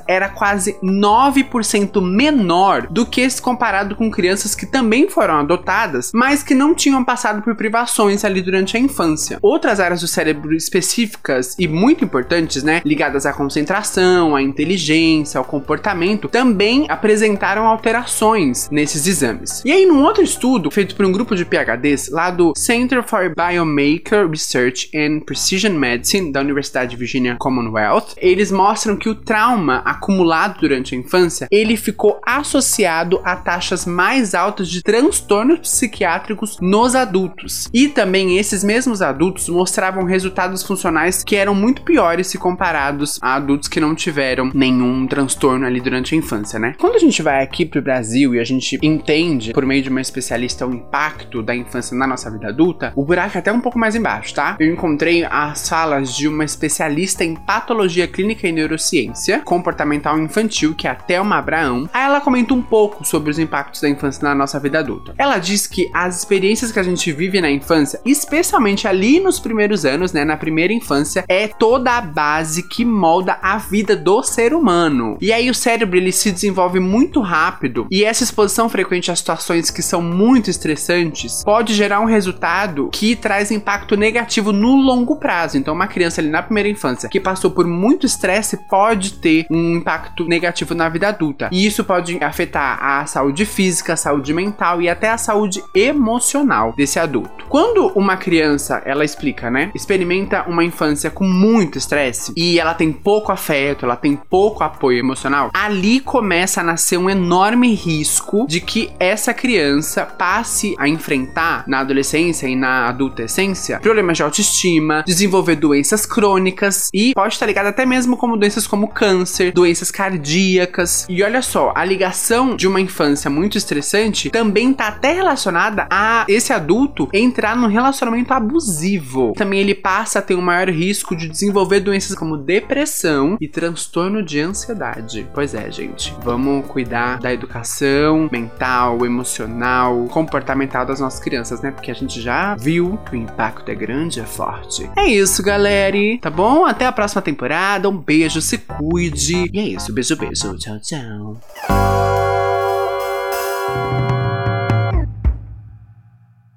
era quase 9% menor do que se comparado com crianças que também foram adotadas, mas que não tinham passado por privações ali durante a infância. Outras áreas do cérebro específicas e muito importantes, né, ligadas à concentração, à inteligência, ao comportamento, também apresentaram alterações nesses exames. E aí, num outro estudo feito por um grupo de PhDs lá do Center for Biomaker Research and Precision Medicine da Universidade de Virginia Commonwealth, eles mostram que o trauma acumulado durante a infância, ele ficou associado a taxas mais altas de transtornos psiquiátricos nos adultos. E também esses mesmos adultos mostravam resultados funcionais que eram muito piores se comparados a adultos que não tiveram nenhum transtorno ali durante a infância, né? Quando a gente vai aqui pro Brasil e a gente entende por meio de uma especialista o impacto da infância na nossa vida adulta, o buraco é até um pouco mais embaixo, tá? Eu encontrei as falas de uma especialista em patologia clínica e neurociência comportamental infantil, que é a Thelma Abraão. Aí ela comenta um pouco sobre os impactos da infância na nossa vida adulta. Ela diz que as experiências que a gente vive na infância, especialmente ali nos primeiros anos, né, na primeira infância, é toda a base que molda a vida do ser humano. E aí o cérebro ele se desenvolve muito rápido e essa exposição frequente a situações que são muito estressantes pode gerar um resultado que traz impacto negativo no longo prazo. Então, uma criança ali na primeira infância que passou por muito estresse pode ter um impacto negativo na vida adulta. E isso pode afetar a saúde física, a saúde mental e até a saúde emocional desse adulto. Quando uma criança, ela explica, né, experimenta uma infância com muito estresse e ela tem pouco afeto, ela tem pouco apoio emocional, ali começa a nascer um enorme risco de que essa criança passe a enfrentar na adolescência e na adolescência problemas de autoestima, desenvolver doenças crônicas e pode estar ligado até mesmo como doenças como câncer, doenças cardíacas. E olha só, a ligação de uma infância muito estressante também está até relacionada a esse adulto entrar num relacionamento abusivo. Também ele passa a ter um maior risco de desenvolver doenças como depressão e transtorno de ansiedade. Pois é, gente, vamos cuidar da educação mental, emocional, comportamental das nossas crianças, né? Porque a gente já viu que o impacto é grande, é forte. É isso, galera. Tá bom? Até a próxima temporada. Um beijo, se cuide. E é isso. Beijo, beijo. Tchau, tchau.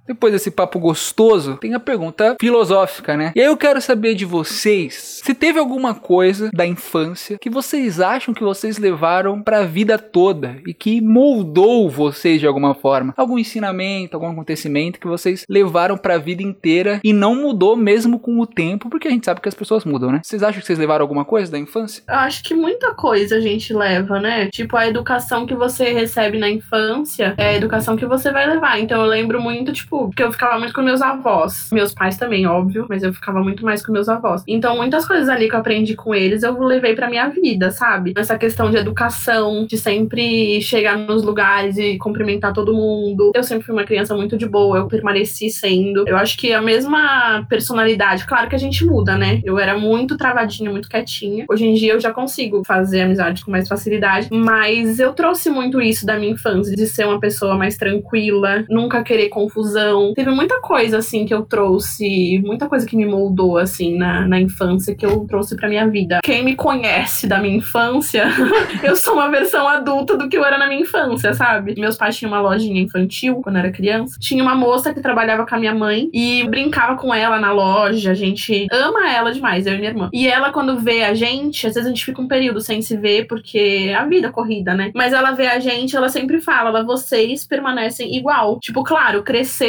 Depois desse papo gostoso, tem a pergunta filosófica, né? E aí eu quero saber de vocês se teve alguma coisa da infância que vocês acham que vocês levaram para a vida toda e que moldou vocês de alguma forma. Algum ensinamento, algum acontecimento que vocês levaram para a vida inteira e não mudou mesmo com o tempo, porque a gente sabe que as pessoas mudam, né? Vocês acham que vocês levaram alguma coisa da infância? Eu acho que muita coisa a gente leva, né? Tipo, a educação que você recebe na infância é a educação que você vai levar. Então eu lembro muito, tipo, porque eu ficava muito com meus avós. Meus pais também, óbvio, mas eu ficava muito mais com meus avós. Então, muitas coisas ali que eu aprendi com eles, eu levei pra minha vida, sabe? Essa questão de educação, de sempre chegar nos lugares e cumprimentar todo mundo. Eu sempre fui uma criança muito de boa, eu permaneci sendo. Eu acho que a mesma personalidade, claro que a gente muda, né? Eu era muito travadinha, muito quietinha. Hoje em dia eu já consigo fazer amizade com mais facilidade, mas eu trouxe muito isso da minha infância, de ser uma pessoa mais tranquila, nunca querer confusão Teve muita coisa, assim, que eu trouxe, muita coisa que me moldou, assim, na, na infância, que eu trouxe pra minha vida. Quem me conhece da minha infância, [laughs] eu sou uma versão adulta do que eu era na minha infância, sabe? Meus pais tinham uma lojinha infantil quando eu era criança. Tinha uma moça que trabalhava com a minha mãe e brincava com ela na loja. A gente ama ela demais, eu e minha irmã. E ela, quando vê a gente, às vezes a gente fica um período sem se ver, porque a vida é corrida, né? Mas ela vê a gente, ela sempre fala, ela, vocês permanecem igual. Tipo, claro,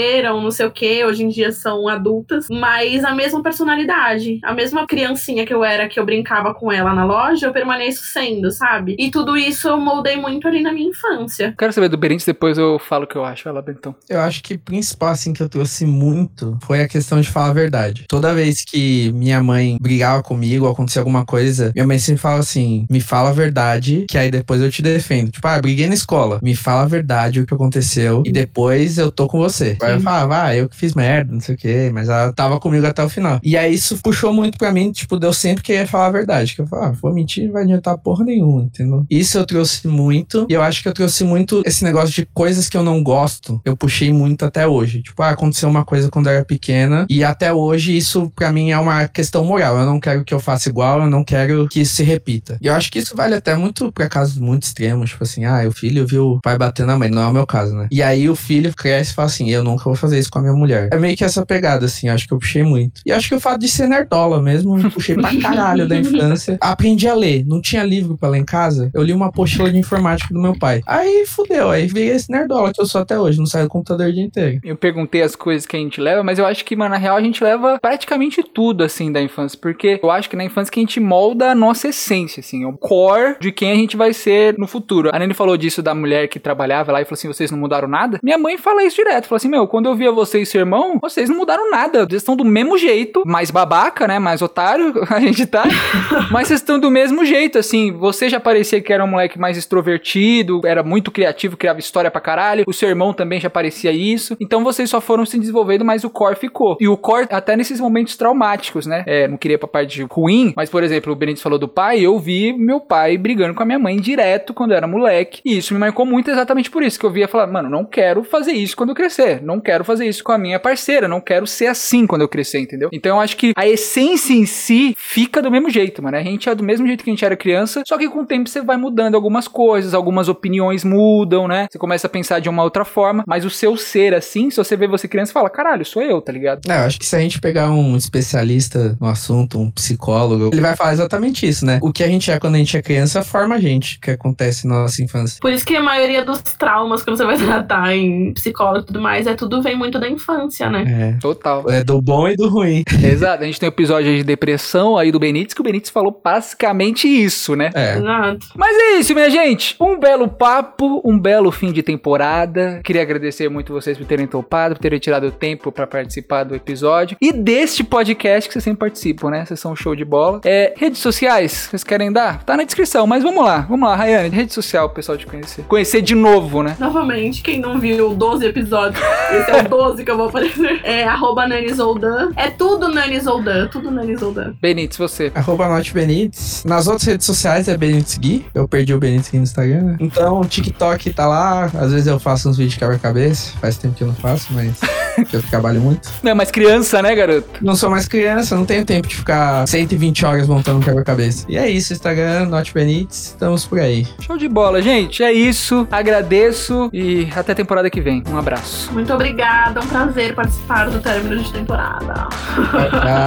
cresceram, não sei o que, hoje em dia são adultas, mas a mesma personalidade, a mesma criancinha que eu era, que eu brincava com ela na loja, eu permaneço sendo, sabe? E tudo isso eu moldei muito ali na minha infância. Quero saber do Berentes, depois eu falo o que eu acho. Vai lá, Bentão. Eu acho que o principal, assim, que eu trouxe muito foi a questão de falar a verdade. Toda vez que minha mãe brigava comigo, ou acontecia alguma coisa, minha mãe sempre fala assim: me fala a verdade, que aí depois eu te defendo. Tipo, ah, briguei na escola. Me fala a verdade o que aconteceu e depois eu tô com você. Aí eu falava, ah, eu que fiz merda, não sei o quê, mas ela tava comigo até o final. E aí isso puxou muito pra mim, tipo, deu sempre querer falar a verdade. Que eu falava, ah, vou mentir, não vai adiantar porra nenhuma, entendeu? Isso eu trouxe muito. E eu acho que eu trouxe muito esse negócio de coisas que eu não gosto. Eu puxei muito até hoje. Tipo, ah, aconteceu uma coisa quando eu era pequena. E até hoje isso pra mim é uma questão moral. Eu não quero que eu faça igual, eu não quero que isso se repita. E eu acho que isso vale até muito pra casos muito extremos. Tipo assim, ah, o filho viu o pai batendo na mãe. Não é o meu caso, né? E aí o filho cresce e fala assim, eu nunca vou fazer isso com a minha mulher. É meio que essa pegada, assim. Acho que eu puxei muito. E acho que o fato de ser nerdola mesmo, eu puxei pra caralho da infância. [laughs] Aprendi a ler. Não tinha livro pra ler em casa. Eu li uma apostila de informática do meu pai. Aí fudeu. Aí veio esse nerdola que eu sou até hoje. Não saio do computador o dia inteiro. Eu perguntei as coisas que a gente leva, mas eu acho que, mano, na real a gente leva praticamente tudo, assim, da infância. Porque eu acho que na infância que a gente molda a nossa essência, assim, o core de quem a gente vai ser no futuro. A Nani falou disso da mulher que trabalhava lá e falou assim: vocês não mudaram nada? Minha mãe fala isso direto. Falou assim: meu, quando eu via você e seu irmão, vocês não mudaram nada. Vocês estão do mesmo jeito, mais babaca, né? Mais otário, [laughs] a gente tá. [laughs] mas vocês estão do mesmo jeito, assim. Você já parecia que era um moleque mais extrovertido, era muito criativo, criava história pra caralho. O seu irmão também já parecia isso. Então vocês só foram se desenvolvendo, mas o core ficou. E o core, até nesses momentos traumáticos, né? É, não queria pra parte ruim, mas por exemplo, o Benítez falou do pai, eu vi meu pai brigando com a minha mãe direto quando eu era moleque. E isso me marcou muito exatamente por isso, que eu via falar, mano, não quero fazer isso quando eu crescer. Não quero fazer isso com a minha parceira. Não quero ser assim quando eu crescer, entendeu? Então eu acho que a essência em si fica do mesmo jeito, mano. A gente é do mesmo jeito que a gente era criança, só que com o tempo você vai mudando algumas coisas, algumas opiniões mudam, né? Você começa a pensar de uma outra forma, mas o seu ser assim, se você vê você criança, fala, caralho, sou eu, tá ligado? É, eu acho que se a gente pegar um especialista no assunto, um psicólogo, ele vai falar exatamente isso, né? O que a gente é quando a gente é criança forma a gente, o que acontece na nossa infância. Por isso que a maioria dos traumas, quando você vai tratar em psicólogo e tudo mais, é tudo vem muito da infância, né? É. Total. É do bom e do ruim. [laughs] Exato. A gente tem o episódio de depressão aí do Benítez, que o Benítez falou basicamente isso, né? É. Exato. Mas é isso, minha gente. Um belo papo, um belo fim de temporada. Queria agradecer muito vocês por terem topado, por terem tirado o tempo pra participar do episódio e deste podcast que vocês sempre participam, né? Vocês são um show de bola. É, redes sociais, vocês querem dar? Tá na descrição, mas vamos lá. Vamos lá, Rayane, rede social pro pessoal te conhecer. Conhecer de novo, né? Novamente, quem não viu 12 episódios, [laughs] esse é o 12 que eu vou aparecer. [laughs] É arroba Nani Zoldan. É tudo Nani Zoldan, tudo Nani Zoldan. Benítez, você. Arroba Note Benites. Nas outras redes sociais é Benites Gui. Eu perdi o Benites Gui no Instagram, né? Então o TikTok tá lá. Às vezes eu faço uns vídeos de quebra-cabeça. Faz tempo que eu não faço, mas [laughs] que eu trabalho muito. Não é mais criança, né, garoto? Não sou mais criança, não tenho tempo de ficar 120 horas montando um quebra-cabeça. E é isso, Instagram, Note Benites. Estamos por aí. Show de bola, gente. É isso. Agradeço e até a temporada que vem. Um abraço. Muito obrigada, é um prazer participar do término de temporada.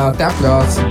Até a próxima.